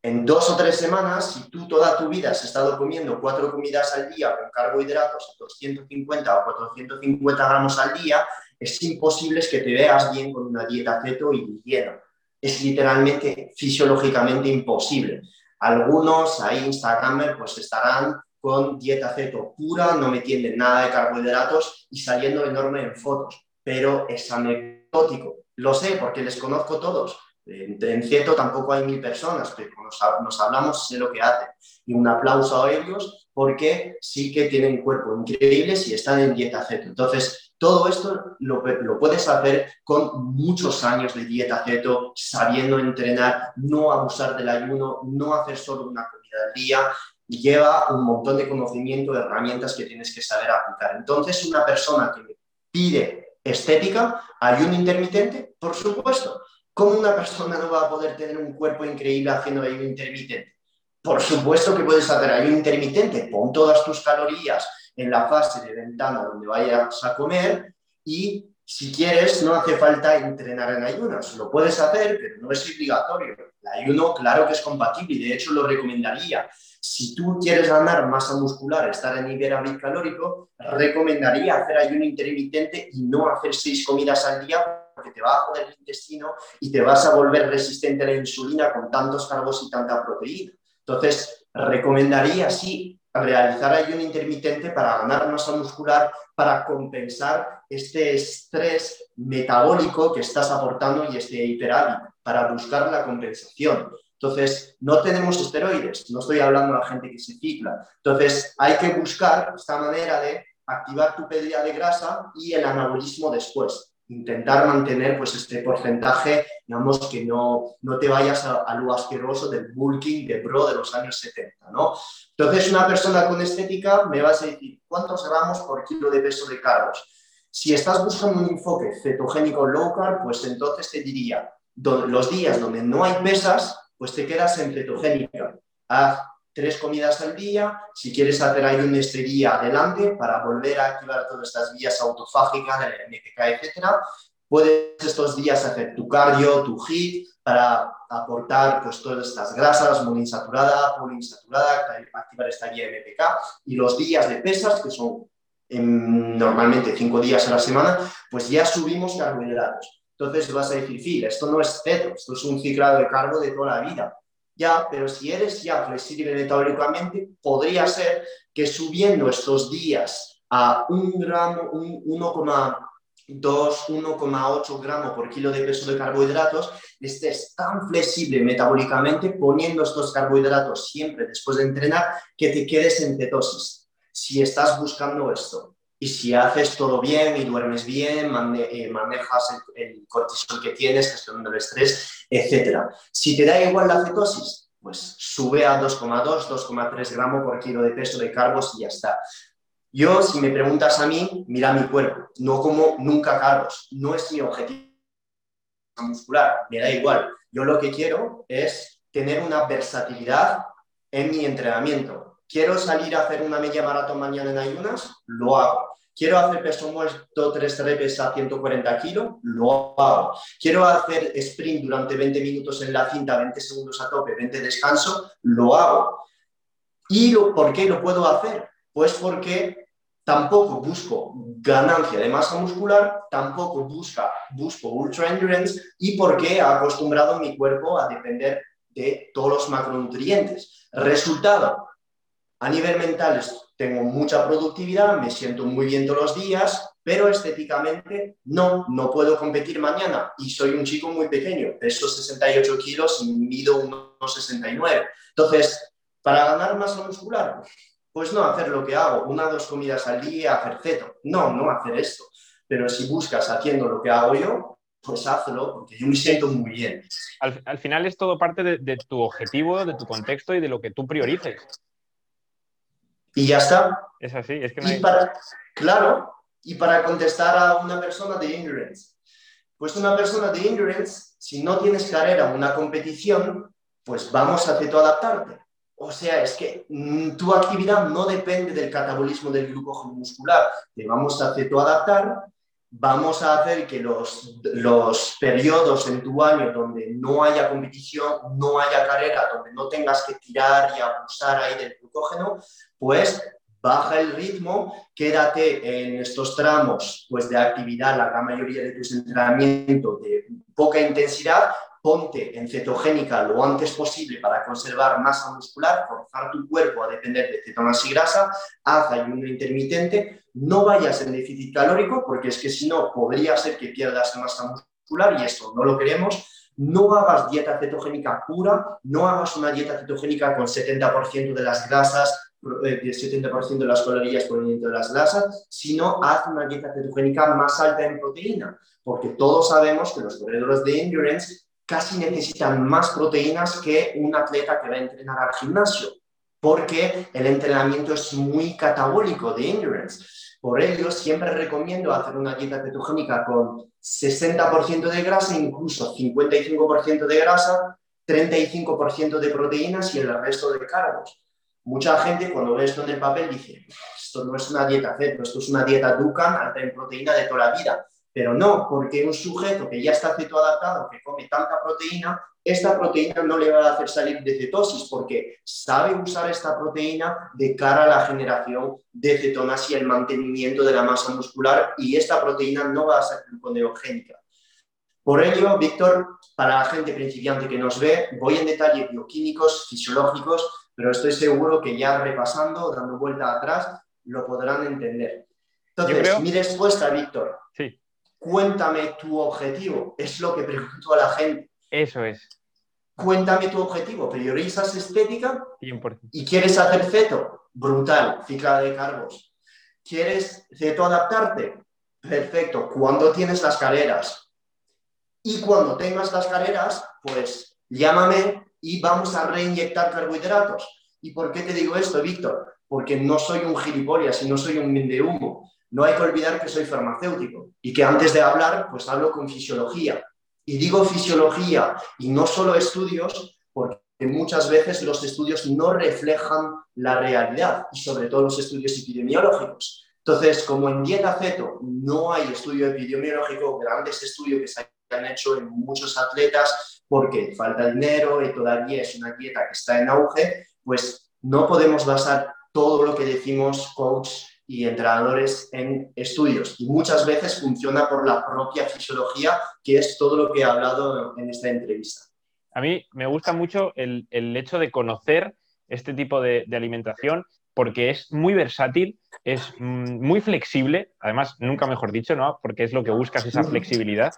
En dos o tres semanas, si tú toda tu vida has estado comiendo cuatro comidas al día con carbohidratos a 250 o 450 gramos al día, es imposible que te veas bien con una dieta ceto y lleno. Es literalmente fisiológicamente imposible. Algunos ahí Instagramer pues estarán con dieta ceto pura, no metiendo nada de carbohidratos y saliendo enorme en fotos pero es anecdótico. Lo sé porque les conozco todos. En, cierto tampoco hay mil personas, pero nos, nos, hablamos, sé lo que hacen. Y un aplauso a ellos porque sí que tienen cuerpo increíble y están en dieta ceto. Entonces, todo esto lo, puedes hacer con muchos años de dieta ceto, sabiendo entrenar, no abusar del ayuno, no hacer solo una comida al día. Lleva un montón de conocimiento, de herramientas que tienes que saber aplicar. Entonces, una persona que pide estética, ayuno intermitente, por supuesto. ¿Cómo una persona no va a poder tener un cuerpo increíble haciendo ayuno intermitente? Por supuesto que puedes hacer ayuno intermitente, pon todas tus calorías en la fase de ventana donde vayas a comer y Si quieres, no hace falta entrenar en ayunas. Lo puedes hacer, pero no es obligatorio. El ayuno, claro que es compatible de hecho lo recomendaría. Si tú quieres ganar masa muscular, estar en nivel calórico, recomendaría hacer ayuno intermitente y no hacer seis comidas al día porque te va a joder el intestino y te vas a volver resistente a la insulina con tantos carbos y tanta proteína. Entonces, recomendaría sí realizar ayuno intermitente para ganar masa muscular, para compensar este estrés metabólico que estás aportando y este hiperávit, para buscar la compensación. Entonces, no tenemos esteroides, no estoy hablando de la gente que se cicla. Entonces, hay que buscar esta manera de activar tu pérdida de grasa y el anabolismo después intentar mantener pues, este porcentaje, digamos, que no, no te vayas a, lo asqueroso del bulking de pro de los años 70, ¿no? Entonces, una persona con estética me vas a decir, ¿cuántos gramos por kilo de peso de carbos? Si estás buscando un enfoque cetogénico low carb, pues entonces te diría, los días donde no hay pesas, pues te quedas en cetogénica. Haz tres comidas al día. Si quieres hacer ahí un día adelante para volver a activar todas estas vías autofágicas del MPK, etc. Puedes estos días hacer tu cardio, tu HIIT, para aportar pues, todas estas grasas, monoinsaturada, poliinsaturada, activar esta guía MPK. Y los días de pesas, que son normalmente cinco días a la semana, pues ya subimos carbohidratos. Entonces vas a decir, sí, esto no es ceto, esto es un ciclado de carbo de toda la vida ya, pero si eres ya flexible metabólicamente, podría ser que subiendo estos días a un gramo, 1,2, 1,8 gramos por kilo de peso de carbohidratos, estés tan flexible metabólicamente poniendo estos carbohidratos siempre después de entrenar que te quedes en cetosis. Si estás buscando esto, y si haces todo bien y duermes bien, eh, manejas el, cortisol que tienes, gestionando el estrés, etc. Si te da igual la cetosis, pues sube a 2,2, 2,3 gramos por kilo de peso de carbos y ya está. Yo, si me preguntas a mí, mira mi cuerpo, no como nunca carbos, no es mi objetivo muscular, me da igual. Yo lo que quiero es tener una versatilidad en mi entrenamiento Quiero salir a hacer una media maratón mañana en ayunas, lo hago. Quiero hacer peso muerto 3 repes a 140 kilos, lo hago. Quiero hacer sprint durante 20 minutos en la cinta, 20 segundos a tope, 20 descanso, lo hago. ¿Y por qué lo puedo hacer? Pues porque tampoco busco ganancia de masa muscular, tampoco busca, busco ultra endurance y porque he acostumbrado mi cuerpo a depender de todos los macronutrientes. Resultado, a nivel mental tengo mucha productividad, me siento muy bien todos los días, pero estéticamente no, no puedo competir mañana y soy un chico muy pequeño, peso 68 kilos y mido 1,69. Entonces, para ganar masa muscular, pues no hacer lo que hago, una o dos comidas al día, hacer ceto. No, no hacer esto. Pero si buscas haciendo lo que hago yo, pues hazlo, porque yo me siento muy bien. Al, final es todo parte de, de, tu objetivo, de tu contexto y de lo que tú priorices. Y ya está. Es así, es que no hay... claro, y para contestar a una persona de endurance, pues una persona de endurance, si no tienes carrera una competición, pues vamos a adaptarte. O sea, es que mm, tu actividad no depende del catabolismo del glucógeno muscular. Te vamos a adaptar vamos a hacer que los, los periodos en tu año donde no haya competición, no haya carrera, donde no tengas que tirar y abusar ahí del glucógeno, pues baja el ritmo, quédate en estos tramos pues, de actividad, la gran mayoría de tus entrenamientos de poca intensidad ponte en cetogénica lo antes posible para conservar masa muscular, forzar tu cuerpo a depender de cetonas y grasa, haz ayuno intermitente, no vayas en déficit calórico, porque es que si no, podría ser que pierdas masa muscular y esto no lo queremos. No hagas dieta cetogénica pura, no hagas una dieta cetogénica con 70% de las grasas, 70% eh, de las calorías provenientes de las grasas, sino haz una dieta cetogénica más alta en proteína, porque todos sabemos que los corredores de endurance casi necesitan más proteínas que un atleta que va a entrenar al gimnasio, porque el entrenamiento es muy catabólico de endurance. Por ello, siempre recomiendo hacer una dieta cetogénica con 60% de grasa, incluso 55% de grasa, 35% de proteínas y el resto de cargos. Mucha gente cuando ve esto en el papel dice, esto no es una dieta ceto, esto es una dieta Dukan alta en proteína de toda la vida Pero no, porque un sujeto que ya está cetoadaptado, que come tanta proteína, esta proteína no le va a hacer salir de cetosis porque sabe usar esta proteína de cara a la generación de cetonas y el mantenimiento de la masa muscular y esta proteína no va a ser gluconeogénica. Por ello, Víctor, para la gente principiante que nos ve, voy en detalle bioquímicos, fisiológicos, pero estoy seguro que ya repasando, dando vuelta atrás, lo podrán entender. Entonces, mi respuesta, Víctor. Cuéntame tu objetivo. Es lo que pregunto a la gente. Eso es. Cuéntame tu objetivo. ¿Priorizas estética? 100%. ¿Y quieres hacer ceto? Brutal, cicla de cargos. ¿Quieres ceto adaptarte? Perfecto. ¿Cuándo tienes las carreras? Y cuando tengas las carreras, pues llámame y vamos a reinyectar carbohidratos. ¿Y por qué te digo esto, Víctor? Porque no soy un gilipollas y no soy un de humo. No hay que olvidar que soy farmacéutico y que antes de hablar, pues hablo con fisiología. Y digo fisiología y no solo estudios, porque muchas veces los estudios no reflejan la realidad y sobre todo los estudios epidemiológicos. Entonces, como en dieta ceto no hay estudio epidemiológico, grandes estudios que se han hecho en muchos atletas, porque falta dinero y todavía es una dieta que está en auge, pues no podemos basar todo lo que decimos coach y entrenadores en estudios. Y muchas veces funciona por la propia fisiología, que es todo lo que he hablado en esta entrevista. A mí me gusta mucho el, hecho de conocer este tipo de, alimentación porque es muy versátil, es mm, muy flexible, además, nunca mejor dicho, ¿no? Porque es lo que buscas, esa flexibilidad.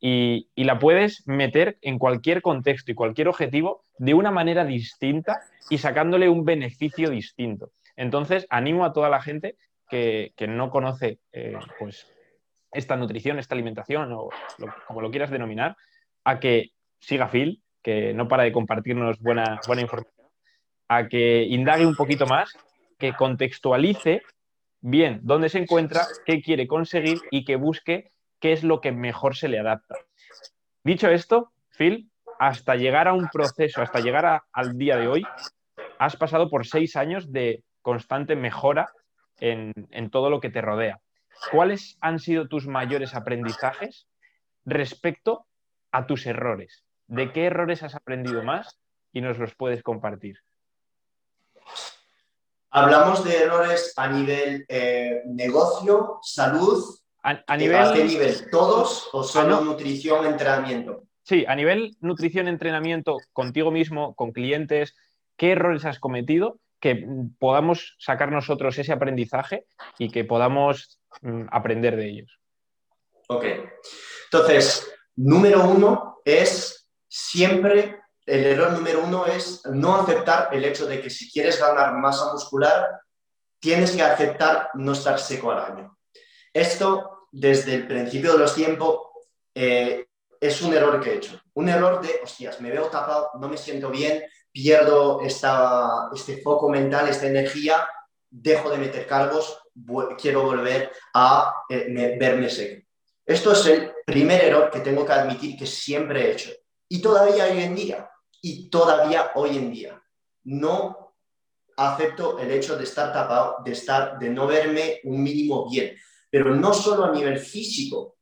Y, y, la puedes meter en cualquier contexto y cualquier objetivo de una manera distinta y sacándole un beneficio distinto. Entonces, animo a toda la gente que, no conoce eh, pues, esta nutrición, esta alimentación o como lo quieras denominar, a que siga Phil, que no para de compartirnos buena, buena información, a que indague un poquito más, que contextualice bien dónde se encuentra, qué quiere conseguir y que busque qué es lo que mejor se le adapta. Dicho esto, Phil, hasta llegar a un proceso, hasta llegar al día de hoy, has pasado por seis años de constante mejora en, todo lo que te rodea. ¿Cuáles han sido tus mayores aprendizajes respecto a tus errores? ¿De qué errores has aprendido más y nos los puedes compartir? Hablamos de errores a nivel eh, negocio, salud. A, nivel... qué nivel? ¿Todos o solo nutrición, entrenamiento? Sí, a nivel nutrición, entrenamiento, contigo mismo, con clientes, ¿qué errores has cometido que podamos sacar nosotros ese aprendizaje y que podamos mm, aprender de ellos. Ok. Entonces, número uno es siempre, el error número uno es no aceptar el hecho de que si quieres ganar masa muscular, tienes que aceptar no estar seco al año. Esto, desde el principio de los tiempos, eh, es un error que he hecho. Un error de, hostias, me veo tapado, no me siento bien, pierdo esta, este foco mental, esta energía, dejo de meter cargos, quiero volver a eh, verme seco. Esto es el primer error que tengo que admitir que siempre he hecho. Y todavía hoy en día, y todavía hoy en día, no acepto el hecho de estar tapado, de, estar, de no verme un mínimo bien, pero no solo a nivel físico,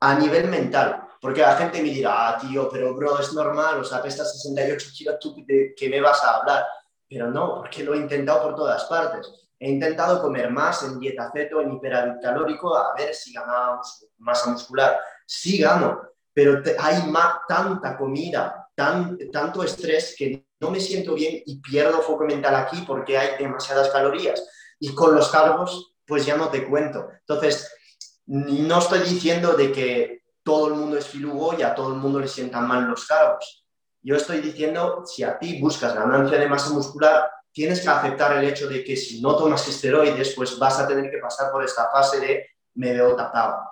a nivel mental. Porque la gente me dirá, ah, tío, pero bro, es normal, o sea, pesas 68 kilos, ¿tú que me vas a hablar? Pero no, porque lo he intentado por todas partes. He intentado comer más en dieta ceto, en hipercalórico, a ver si ganamos masa muscular. Sí gano, pero hay más, tanta comida, tan, tanto estrés que no me siento bien y pierdo foco mental aquí porque hay demasiadas calorías. Y con los cargos, pues ya no te cuento. Entonces, no estoy diciendo de que todo el mundo es filugo y a todo el mundo le sientan mal los cargos. Yo estoy diciendo, si a ti buscas ganancia de masa muscular, tienes que aceptar el hecho de que si no tomas esteroides, pues vas a tener que pasar por esta fase de me veo tapado.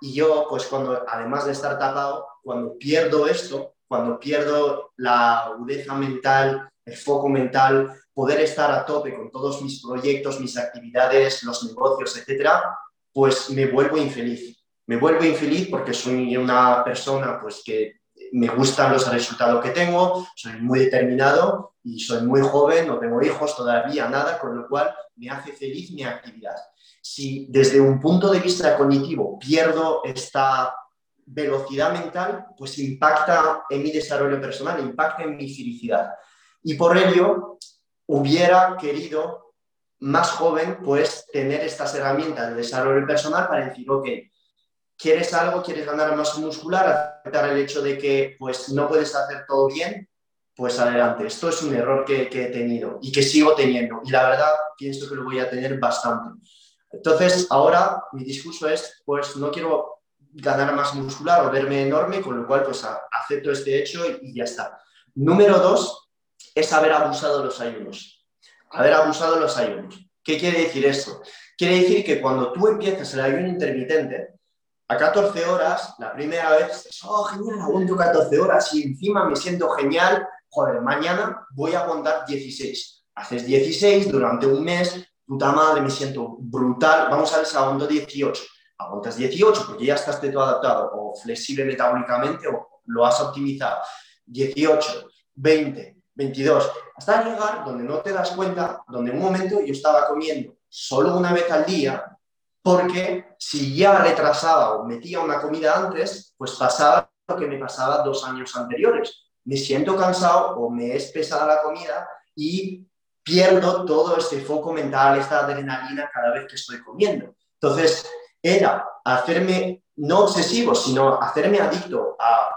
Y yo, pues cuando, además de estar tapado, cuando pierdo esto, cuando pierdo la agudeza mental, el foco mental, poder estar a tope con todos mis proyectos, mis actividades, los negocios, etcétera, pues me vuelvo infeliz me vuelvo infeliz porque soy una persona pues, que me gustan los resultados que tengo, soy muy determinado y soy muy joven, no tengo hijos todavía, nada, con lo cual me hace feliz mi actividad. Si desde un punto de vista cognitivo pierdo esta velocidad mental, pues impacta en mi desarrollo personal, impacta en mi felicidad. Y por ello, hubiera querido más joven, pues tener estas herramientas de desarrollo personal para decir, ok, quieres algo, quieres ganar masa muscular, aceptar el hecho de que pues no puedes hacer todo bien, pues adelante. Esto es un error que, he tenido y que sigo teniendo. Y la verdad, pienso que lo voy a tener bastante. Entonces, ahora mi discurso es, pues no quiero ganar más muscular o verme enorme, con lo cual pues acepto este hecho y, y ya está. Número dos es haber abusado los ayunos. Haber abusado los ayunos. ¿Qué quiere decir esto? Quiere decir que cuando tú empiezas el ayuno intermitente, a 14 horas, la primera vez, oh, genial, aguanto 14 horas y encima me siento genial, joder, mañana voy a aguantar 16. Haces 16 durante un mes, puta madre, me siento brutal, vamos a ver si aguanto 18. Aguantas 18 porque ya estás todo adaptado o flexible metabólicamente o lo has optimizado. 18, 20, 22, hasta llegar donde no te das cuenta, donde en un momento yo estaba comiendo solo una vez al día porque si ya retrasaba o metía una comida antes, pues pasaba lo que me pasaba dos años anteriores. Me siento cansado o me es pesada la comida y pierdo todo este foco mental, esta adrenalina cada vez que estoy comiendo. Entonces, era hacerme, no obsesivo, sino hacerme adicto a,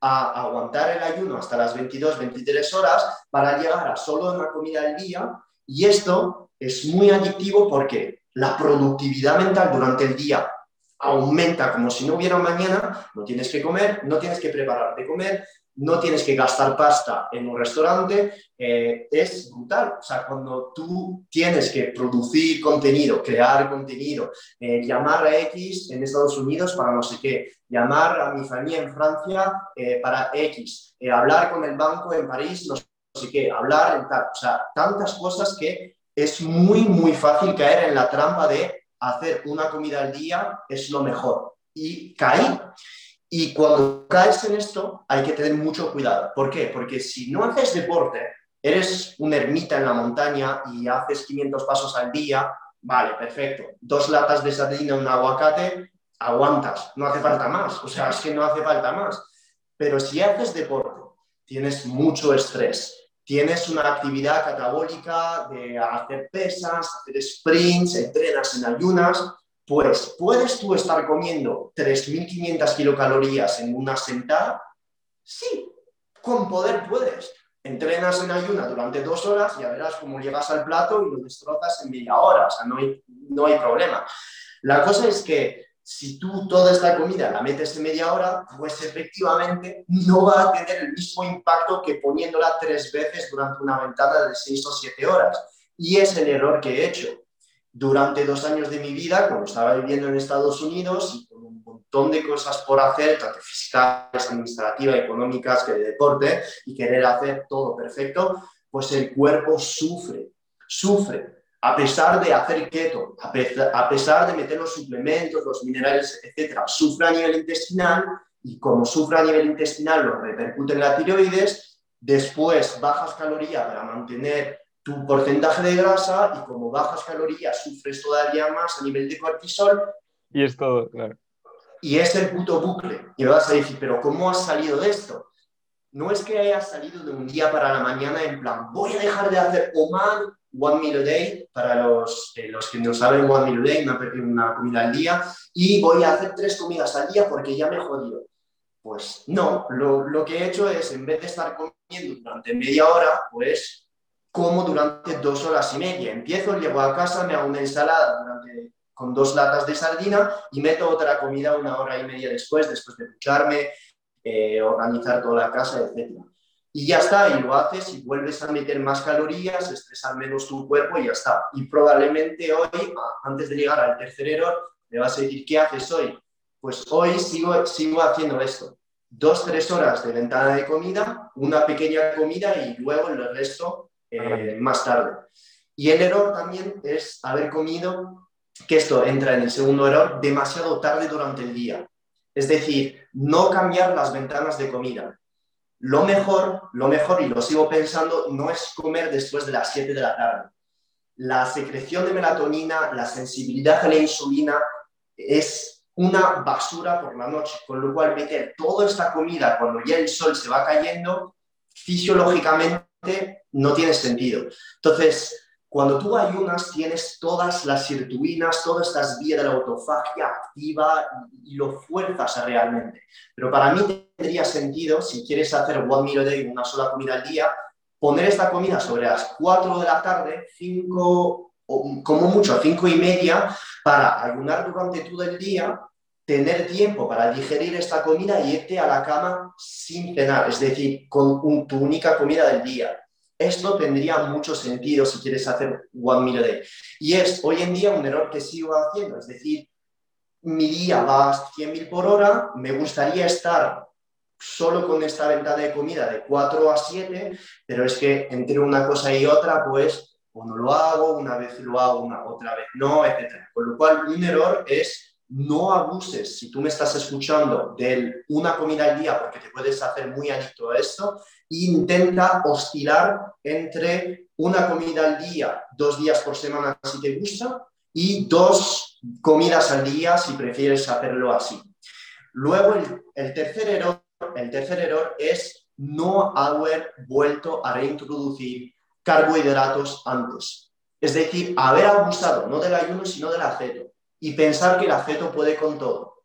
a aguantar el ayuno hasta las 22, 23 horas para llegar a solo una comida al día. Y esto es muy adictivo porque la productividad mental durante el día aumenta como si no hubiera mañana, no tienes que comer, no tienes que preparar de comer, no tienes que gastar pasta en un restaurante, eh, es brutal. O sea, cuando tú tienes que producir contenido, crear contenido, eh, llamar a X en Estados Unidos para no sé qué, llamar a mi familia en Francia eh, para X, hablar con el banco en París, no sé qué, hablar en tal, o sea, tantas cosas que es muy, muy fácil caer en la trampa de hacer una comida al día es lo mejor. Y caí. Y cuando caes en esto, hay que tener mucho cuidado. ¿Por qué? Porque si no haces deporte, eres un ermita en la montaña y haces 500 pasos al día, vale, perfecto. Dos latas de sardina, un aguacate, aguantas. No hace falta más. O sea, es que no hace falta más. Pero si haces deporte, tienes mucho estrés, tienes una actividad catabólica de hacer pesas, hacer sprints, entrenas en ayunas, pues puedes tú estar comiendo 3.500 kilocalorías en una sentada. Sí, con poder puedes. Entrenas en ayuna durante dos horas y ya verás cómo llegas al plato y lo destrozas en media hora, o sea, no no hay problema. La cosa es que si tú toda esta comida la metes en media hora, pues efectivamente no va a tener el mismo impacto que poniéndola tres veces durante una ventana de seis o siete horas. Y es el error que he hecho. Durante dos años de mi vida, cuando estaba viviendo en Estados Unidos y con un montón de cosas por hacer, tanto fiscales, administrativas, económicas, que de deporte, y querer hacer todo perfecto, pues el cuerpo sufre, sufre a pesar de hacer keto, a pesar, de meter los suplementos, los minerales, etcétera, sufre a nivel intestinal y como sufre a nivel intestinal lo repercute en la tiroides, después bajas calorías para mantener tu porcentaje de grasa y como bajas calorías sufres todavía más a nivel de cortisol. Y es todo, claro. Y es el puto bucle. Y vas a decir, pero ¿cómo has salido de esto? No es que hayas salido de un día para la mañana en plan, voy a dejar de hacer OMAD One Meal a Day, para los, eh, los que no saben, One Meal a Day, una, una comida al día, y voy a hacer tres comidas al día porque ya me he jodido. Pues no, lo, lo, que he hecho es, en vez de estar comiendo durante media hora, pues como durante dos horas y media. Empiezo, llego a casa, me hago una ensalada durante, con dos latas de sardina y meto otra comida una hora y media después, después de ducharme, eh, organizar toda la casa, etcétera y ya está, y lo haces y vuelves a meter más calorías, estresar menos tu cuerpo y ya está. Y probablemente hoy, antes de llegar al tercer error, me vas a decir, ¿qué haces hoy? Pues hoy sigo, sigo haciendo esto. Dos, tres horas de ventana de comida, una pequeña comida y luego el resto eh, más tarde. Y el error también es haber comido, que esto entra en el segundo error, demasiado tarde durante el día. Es decir, no cambiar las ventanas de comida. Lo mejor, lo mejor, y lo sigo pensando, no es comer después de las 7 de la tarde. La secreción de melatonina, la sensibilidad a la insulina es una basura por la noche, con lo cual meter toda esta comida cuando ya el sol se va cayendo, fisiológicamente no tiene sentido. Entonces, cuando tú ayunas, tienes todas las sirtuinas, todas estas vías de la autofagia activa y, lo fuerzas realmente. Pero para mí tendría sentido, si quieres hacer one meal a day, una sola comida al día, poner esta comida sobre las 4 de la tarde, 5, como mucho, 5 y media, para ayunar durante todo el día, tener tiempo para digerir esta comida y irte a la cama sin cenar, es decir, con tu única comida del día. Esto tendría mucho sentido si quieres hacer one meal a day. Y es hoy en día un error que sigo haciendo, es decir, mi día va a 100.000 por hora, me gustaría estar solo con esta ventana de comida de 4 a 7, pero es que entre una cosa y otra, pues, o no lo hago, una vez lo hago, una, otra vez no, etc. Con lo cual, un error es no abuses, si tú me estás escuchando, de una comida al día, porque te puedes hacer muy adicto a esto, intenta oscilar entre una comida al día, dos días por semana si te gusta, y dos comidas al día si prefieres hacerlo así. Luego, el, tercer, error, el tercer error es no haber vuelto a reintroducir carbohidratos antes. Es decir, haber abusado no del ayuno, sino del aceto y pensar que el aceto puede con todo.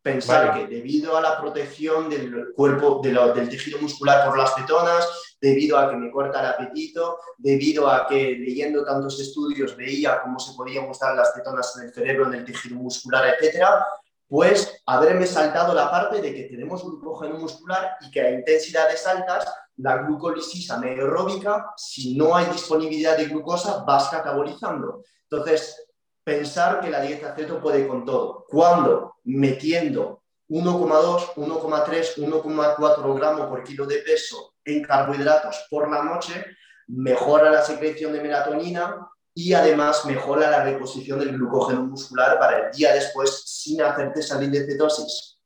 Pensar que debido a la protección del cuerpo, del tejido muscular por las cetonas, debido a que me corta el apetito, debido a que leyendo tantos estudios veía cómo se podían mostrar las cetonas en el cerebro, en el tejido muscular, etcétera, pues haberme saltado la parte de que tenemos glucógeno muscular y que a intensidades altas la glucólisis anaeróbica, si no hay disponibilidad de glucosa, vas catabolizando. Entonces, pensar que la dieta ceto puede con todo. Cuando metiendo 1,2, 1,3, 1,4 gramos por kilo de peso en carbohidratos por la noche, mejora la secreción de melatonina y además mejora la reposición del glucógeno muscular para el día después sin hacerte salir de cetosis.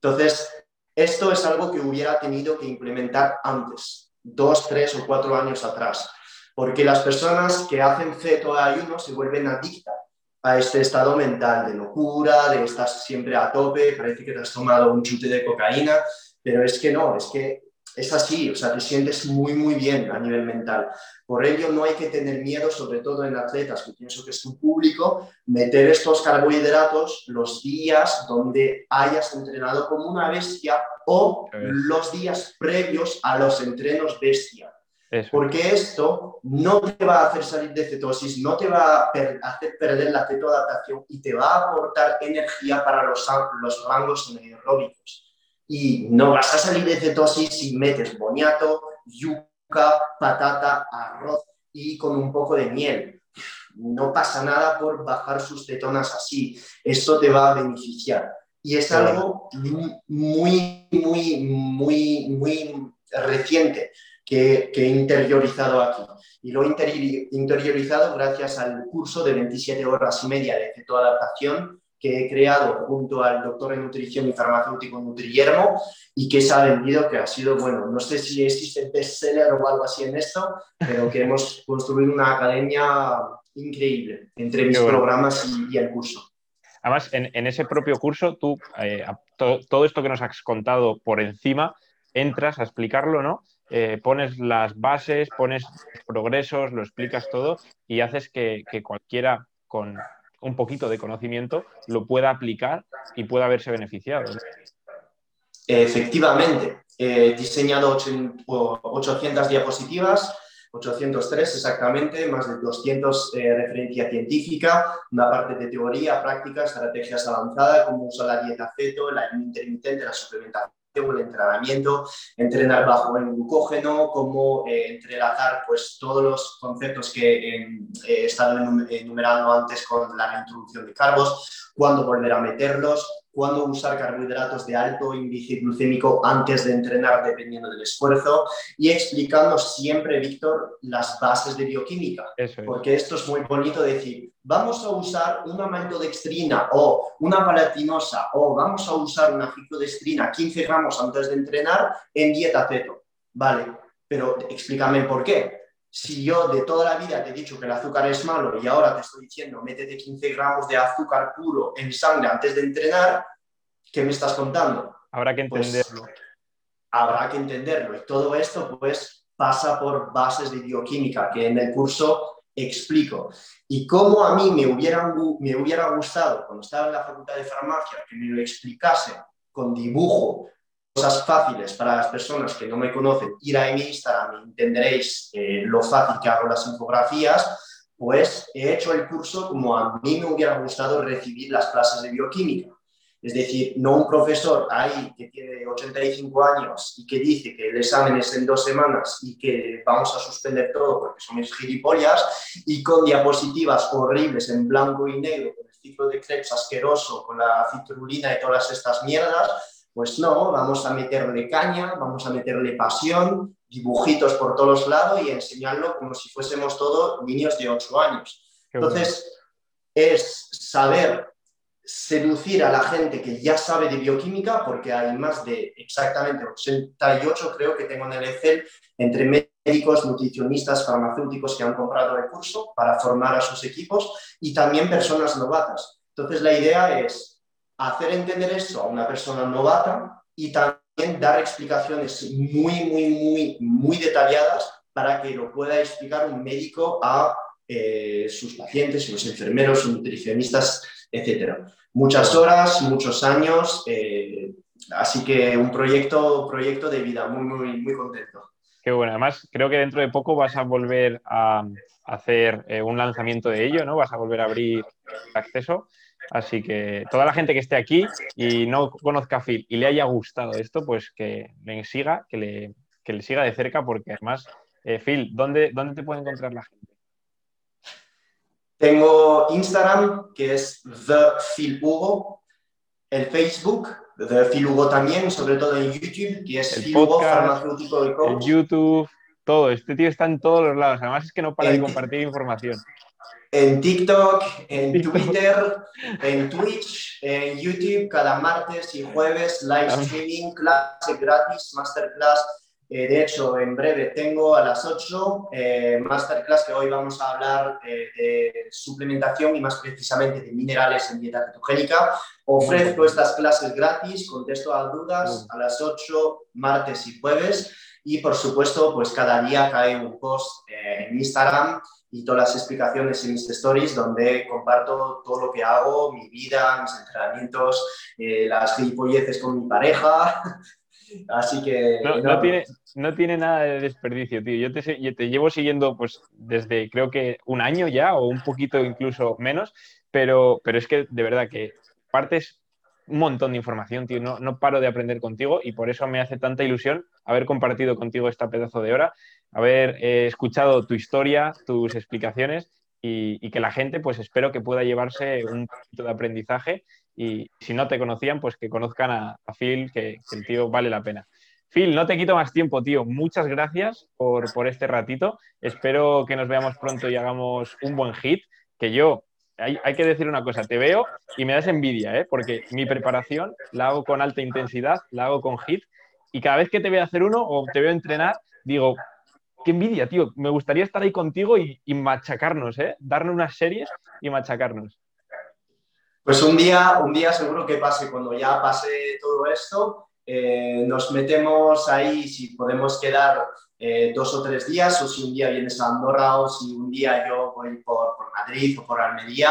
Entonces, esto es algo que hubiera tenido que implementar antes, dos, tres o cuatro años atrás, porque las personas que hacen ceto a ayuno se vuelven adictas a este estado mental de locura, de estar siempre a tope, parece que te has tomado un chute de cocaína, pero es que no, es que es así, o sea, te sientes muy, muy bien a nivel mental. Por ello, no hay que tener miedo, sobre todo en atletas, que pienso que es tu público, meter estos carbohidratos los días donde hayas entrenado como una bestia o los días previos a los entrenos bestia. Porque esto no te va a hacer salir de cetosis, no te va a hacer perder la cetoadaptación y te va a aportar energía para los, los rangos anaeróbicos. Y no vas a salir de cetosis si metes boniato, yuca, patata, arroz y con un poco de miel. No pasa nada por bajar sus cetonas así. Esto te va a beneficiar. Y es algo muy, muy, muy, muy reciente que, he interiorizado aquí. Y lo he interiorizado gracias al curso de 27 horas y media de cetoadaptación que he creado junto al doctor en nutrición y farmacéutico Nutriermo y que se ha vendido, que ha sido, bueno, no sé si existe bestseller o algo así en esto, pero que hemos construido una academia increíble entre mis programas y, el curso. Además, en, ese propio curso, tú, eh, todo esto que nos has contado por encima, entras a explicarlo, ¿no? Eh, pones las bases, pones progresos, lo explicas todo y haces que, cualquiera con un poquito de conocimiento lo pueda aplicar y pueda verse beneficiado. Efectivamente, he diseñado 800 diapositivas, 803 exactamente, más de 200 eh, referencia científica, una parte de teoría, práctica, estrategias avanzadas, cómo usar la dieta feto, la intermitente, la suplementación el entrenamiento, entrenar bajo el glucógeno, cómo eh, entrelazar pues, todos los conceptos que eh, he estado enumerando antes con la introducción de carbos, cuándo volver a meterlos, cuándo usar carbohidratos de alto índice glucémico antes de entrenar dependiendo del esfuerzo y explicando siempre, Víctor, las bases de bioquímica. Porque esto es muy bonito decir, vamos a usar una maltodextrina o una palatinosa o vamos a usar una ciclodestrina 15 gramos antes de entrenar en dieta keto. Vale, pero explícame por qué. Si yo de toda la vida te he dicho que el azúcar es malo y ahora te estoy diciendo métete 15 gramos de azúcar puro en sangre antes de entrenar, ¿qué me estás contando? Habrá que pues entenderlo. habrá que entenderlo. Y todo esto pues pasa por bases de bioquímica que en el curso explico. Y cómo a mí me hubiera, me hubiera gustado cuando estaba en la facultad de farmacia que me lo explicase con dibujo, cosas fáciles para las personas que no me conocen, ir a mi Instagram entenderéis eh, lo fácil que hago las infografías, pues he hecho el curso como a mí me hubiera gustado recibir las clases de bioquímica. Es decir, no un profesor ahí que tiene 85 años y que dice que el examen es en dos semanas y que vamos a suspender todo porque somos gilipollas y con diapositivas horribles en blanco y negro, con el ciclo de Krebs asqueroso, con la citrulina y todas estas mierdas, pues no, vamos a meterle caña, vamos a meterle pasión, dibujitos por todos lados y enseñarlo como si fuésemos todos niños de 8 años. Entonces, es saber seducir a la gente que ya sabe de bioquímica, porque hay más de exactamente 88, creo que tengo en el Excel, entre médicos, nutricionistas, farmacéuticos que han comprado el curso para formar a sus equipos y también personas novatas. Entonces, la idea es hacer entender eso a una persona novata y también dar explicaciones muy, muy, muy, muy detalladas para que lo pueda explicar un médico a eh, sus pacientes, sus enfermeros, sus nutricionistas, etc. Muchas horas, muchos años, eh, así que un proyecto, proyecto de vida, muy, muy, muy contento. Qué bueno, además creo que dentro de poco vas a volver a hacer eh, un lanzamiento de ello, ¿no? Vas a volver a abrir acceso. Así que toda la gente que esté aquí y no conozca a Phil y le haya gustado esto, pues que le siga, que le, le siga de cerca, porque además, eh, Phil, ¿dónde, ¿dónde te puede encontrar la gente? Tengo Instagram, que es The Hugo, el Facebook, The Phil Hugo también, sobre todo en YouTube, que es el Hugo Farmacéutico y Coach. El YouTube, todo. Este tío está en todos los lados. Además es que no para de compartir información en TikTok, en Twitter, en Twitch, en YouTube, cada martes y jueves, live streaming, clase gratis, masterclass. Eh, de hecho, en breve tengo a las 8 eh, masterclass que hoy vamos a hablar eh, de suplementación y más precisamente de minerales en dieta ketogénica. Ofrezco estas clases gratis, contesto a dudas a las 8 martes y jueves. Y por supuesto, pues cada día cae un post en Instagram y todas las explicaciones en mis stories donde comparto todo lo que hago, mi vida, mis entrenamientos, eh, las gilipolleces con mi pareja. Así que... No, tiene, no tiene nada de desperdicio, tío. Yo te, te llevo siguiendo pues desde creo que un año ya o un poquito incluso menos, pero, pero es que de verdad que partes un montón de información, tío. No, no paro de aprender contigo y por eso me hace tanta ilusión haber compartido contigo esta pedazo de hora, haber eh, escuchado tu historia, tus explicaciones y, que la gente, pues espero que pueda llevarse un poquito de aprendizaje y si no te conocían, pues que conozcan a, Phil, que, el tío vale la pena. Phil, no te quito más tiempo, tío. Muchas gracias por, por este ratito. Espero que nos veamos pronto y hagamos un buen hit. Que yo hay, que decir una cosa, te veo y me das envidia, ¿eh? porque mi preparación la hago con alta intensidad, la hago con hit, y cada vez que te veo hacer uno o te veo entrenar, digo, qué envidia, tío, me gustaría estar ahí contigo y, machacarnos, ¿eh? darle unas series y machacarnos. Pues un día, un día seguro que pase, cuando ya pase todo esto, eh, nos metemos ahí, si podemos quedar eh, dos o tres días, o si un día vienes a Andorra, o si un día yo voy por, Madrid o por Almería,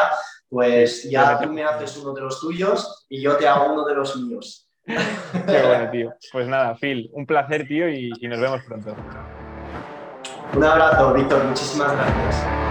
pues ya tú me haces uno de los tuyos y yo te hago uno de los míos. Qué bueno, tío. Pues nada, Phil, un placer, tío, y, y nos vemos pronto. Un abrazo, Víctor. Muchísimas gracias.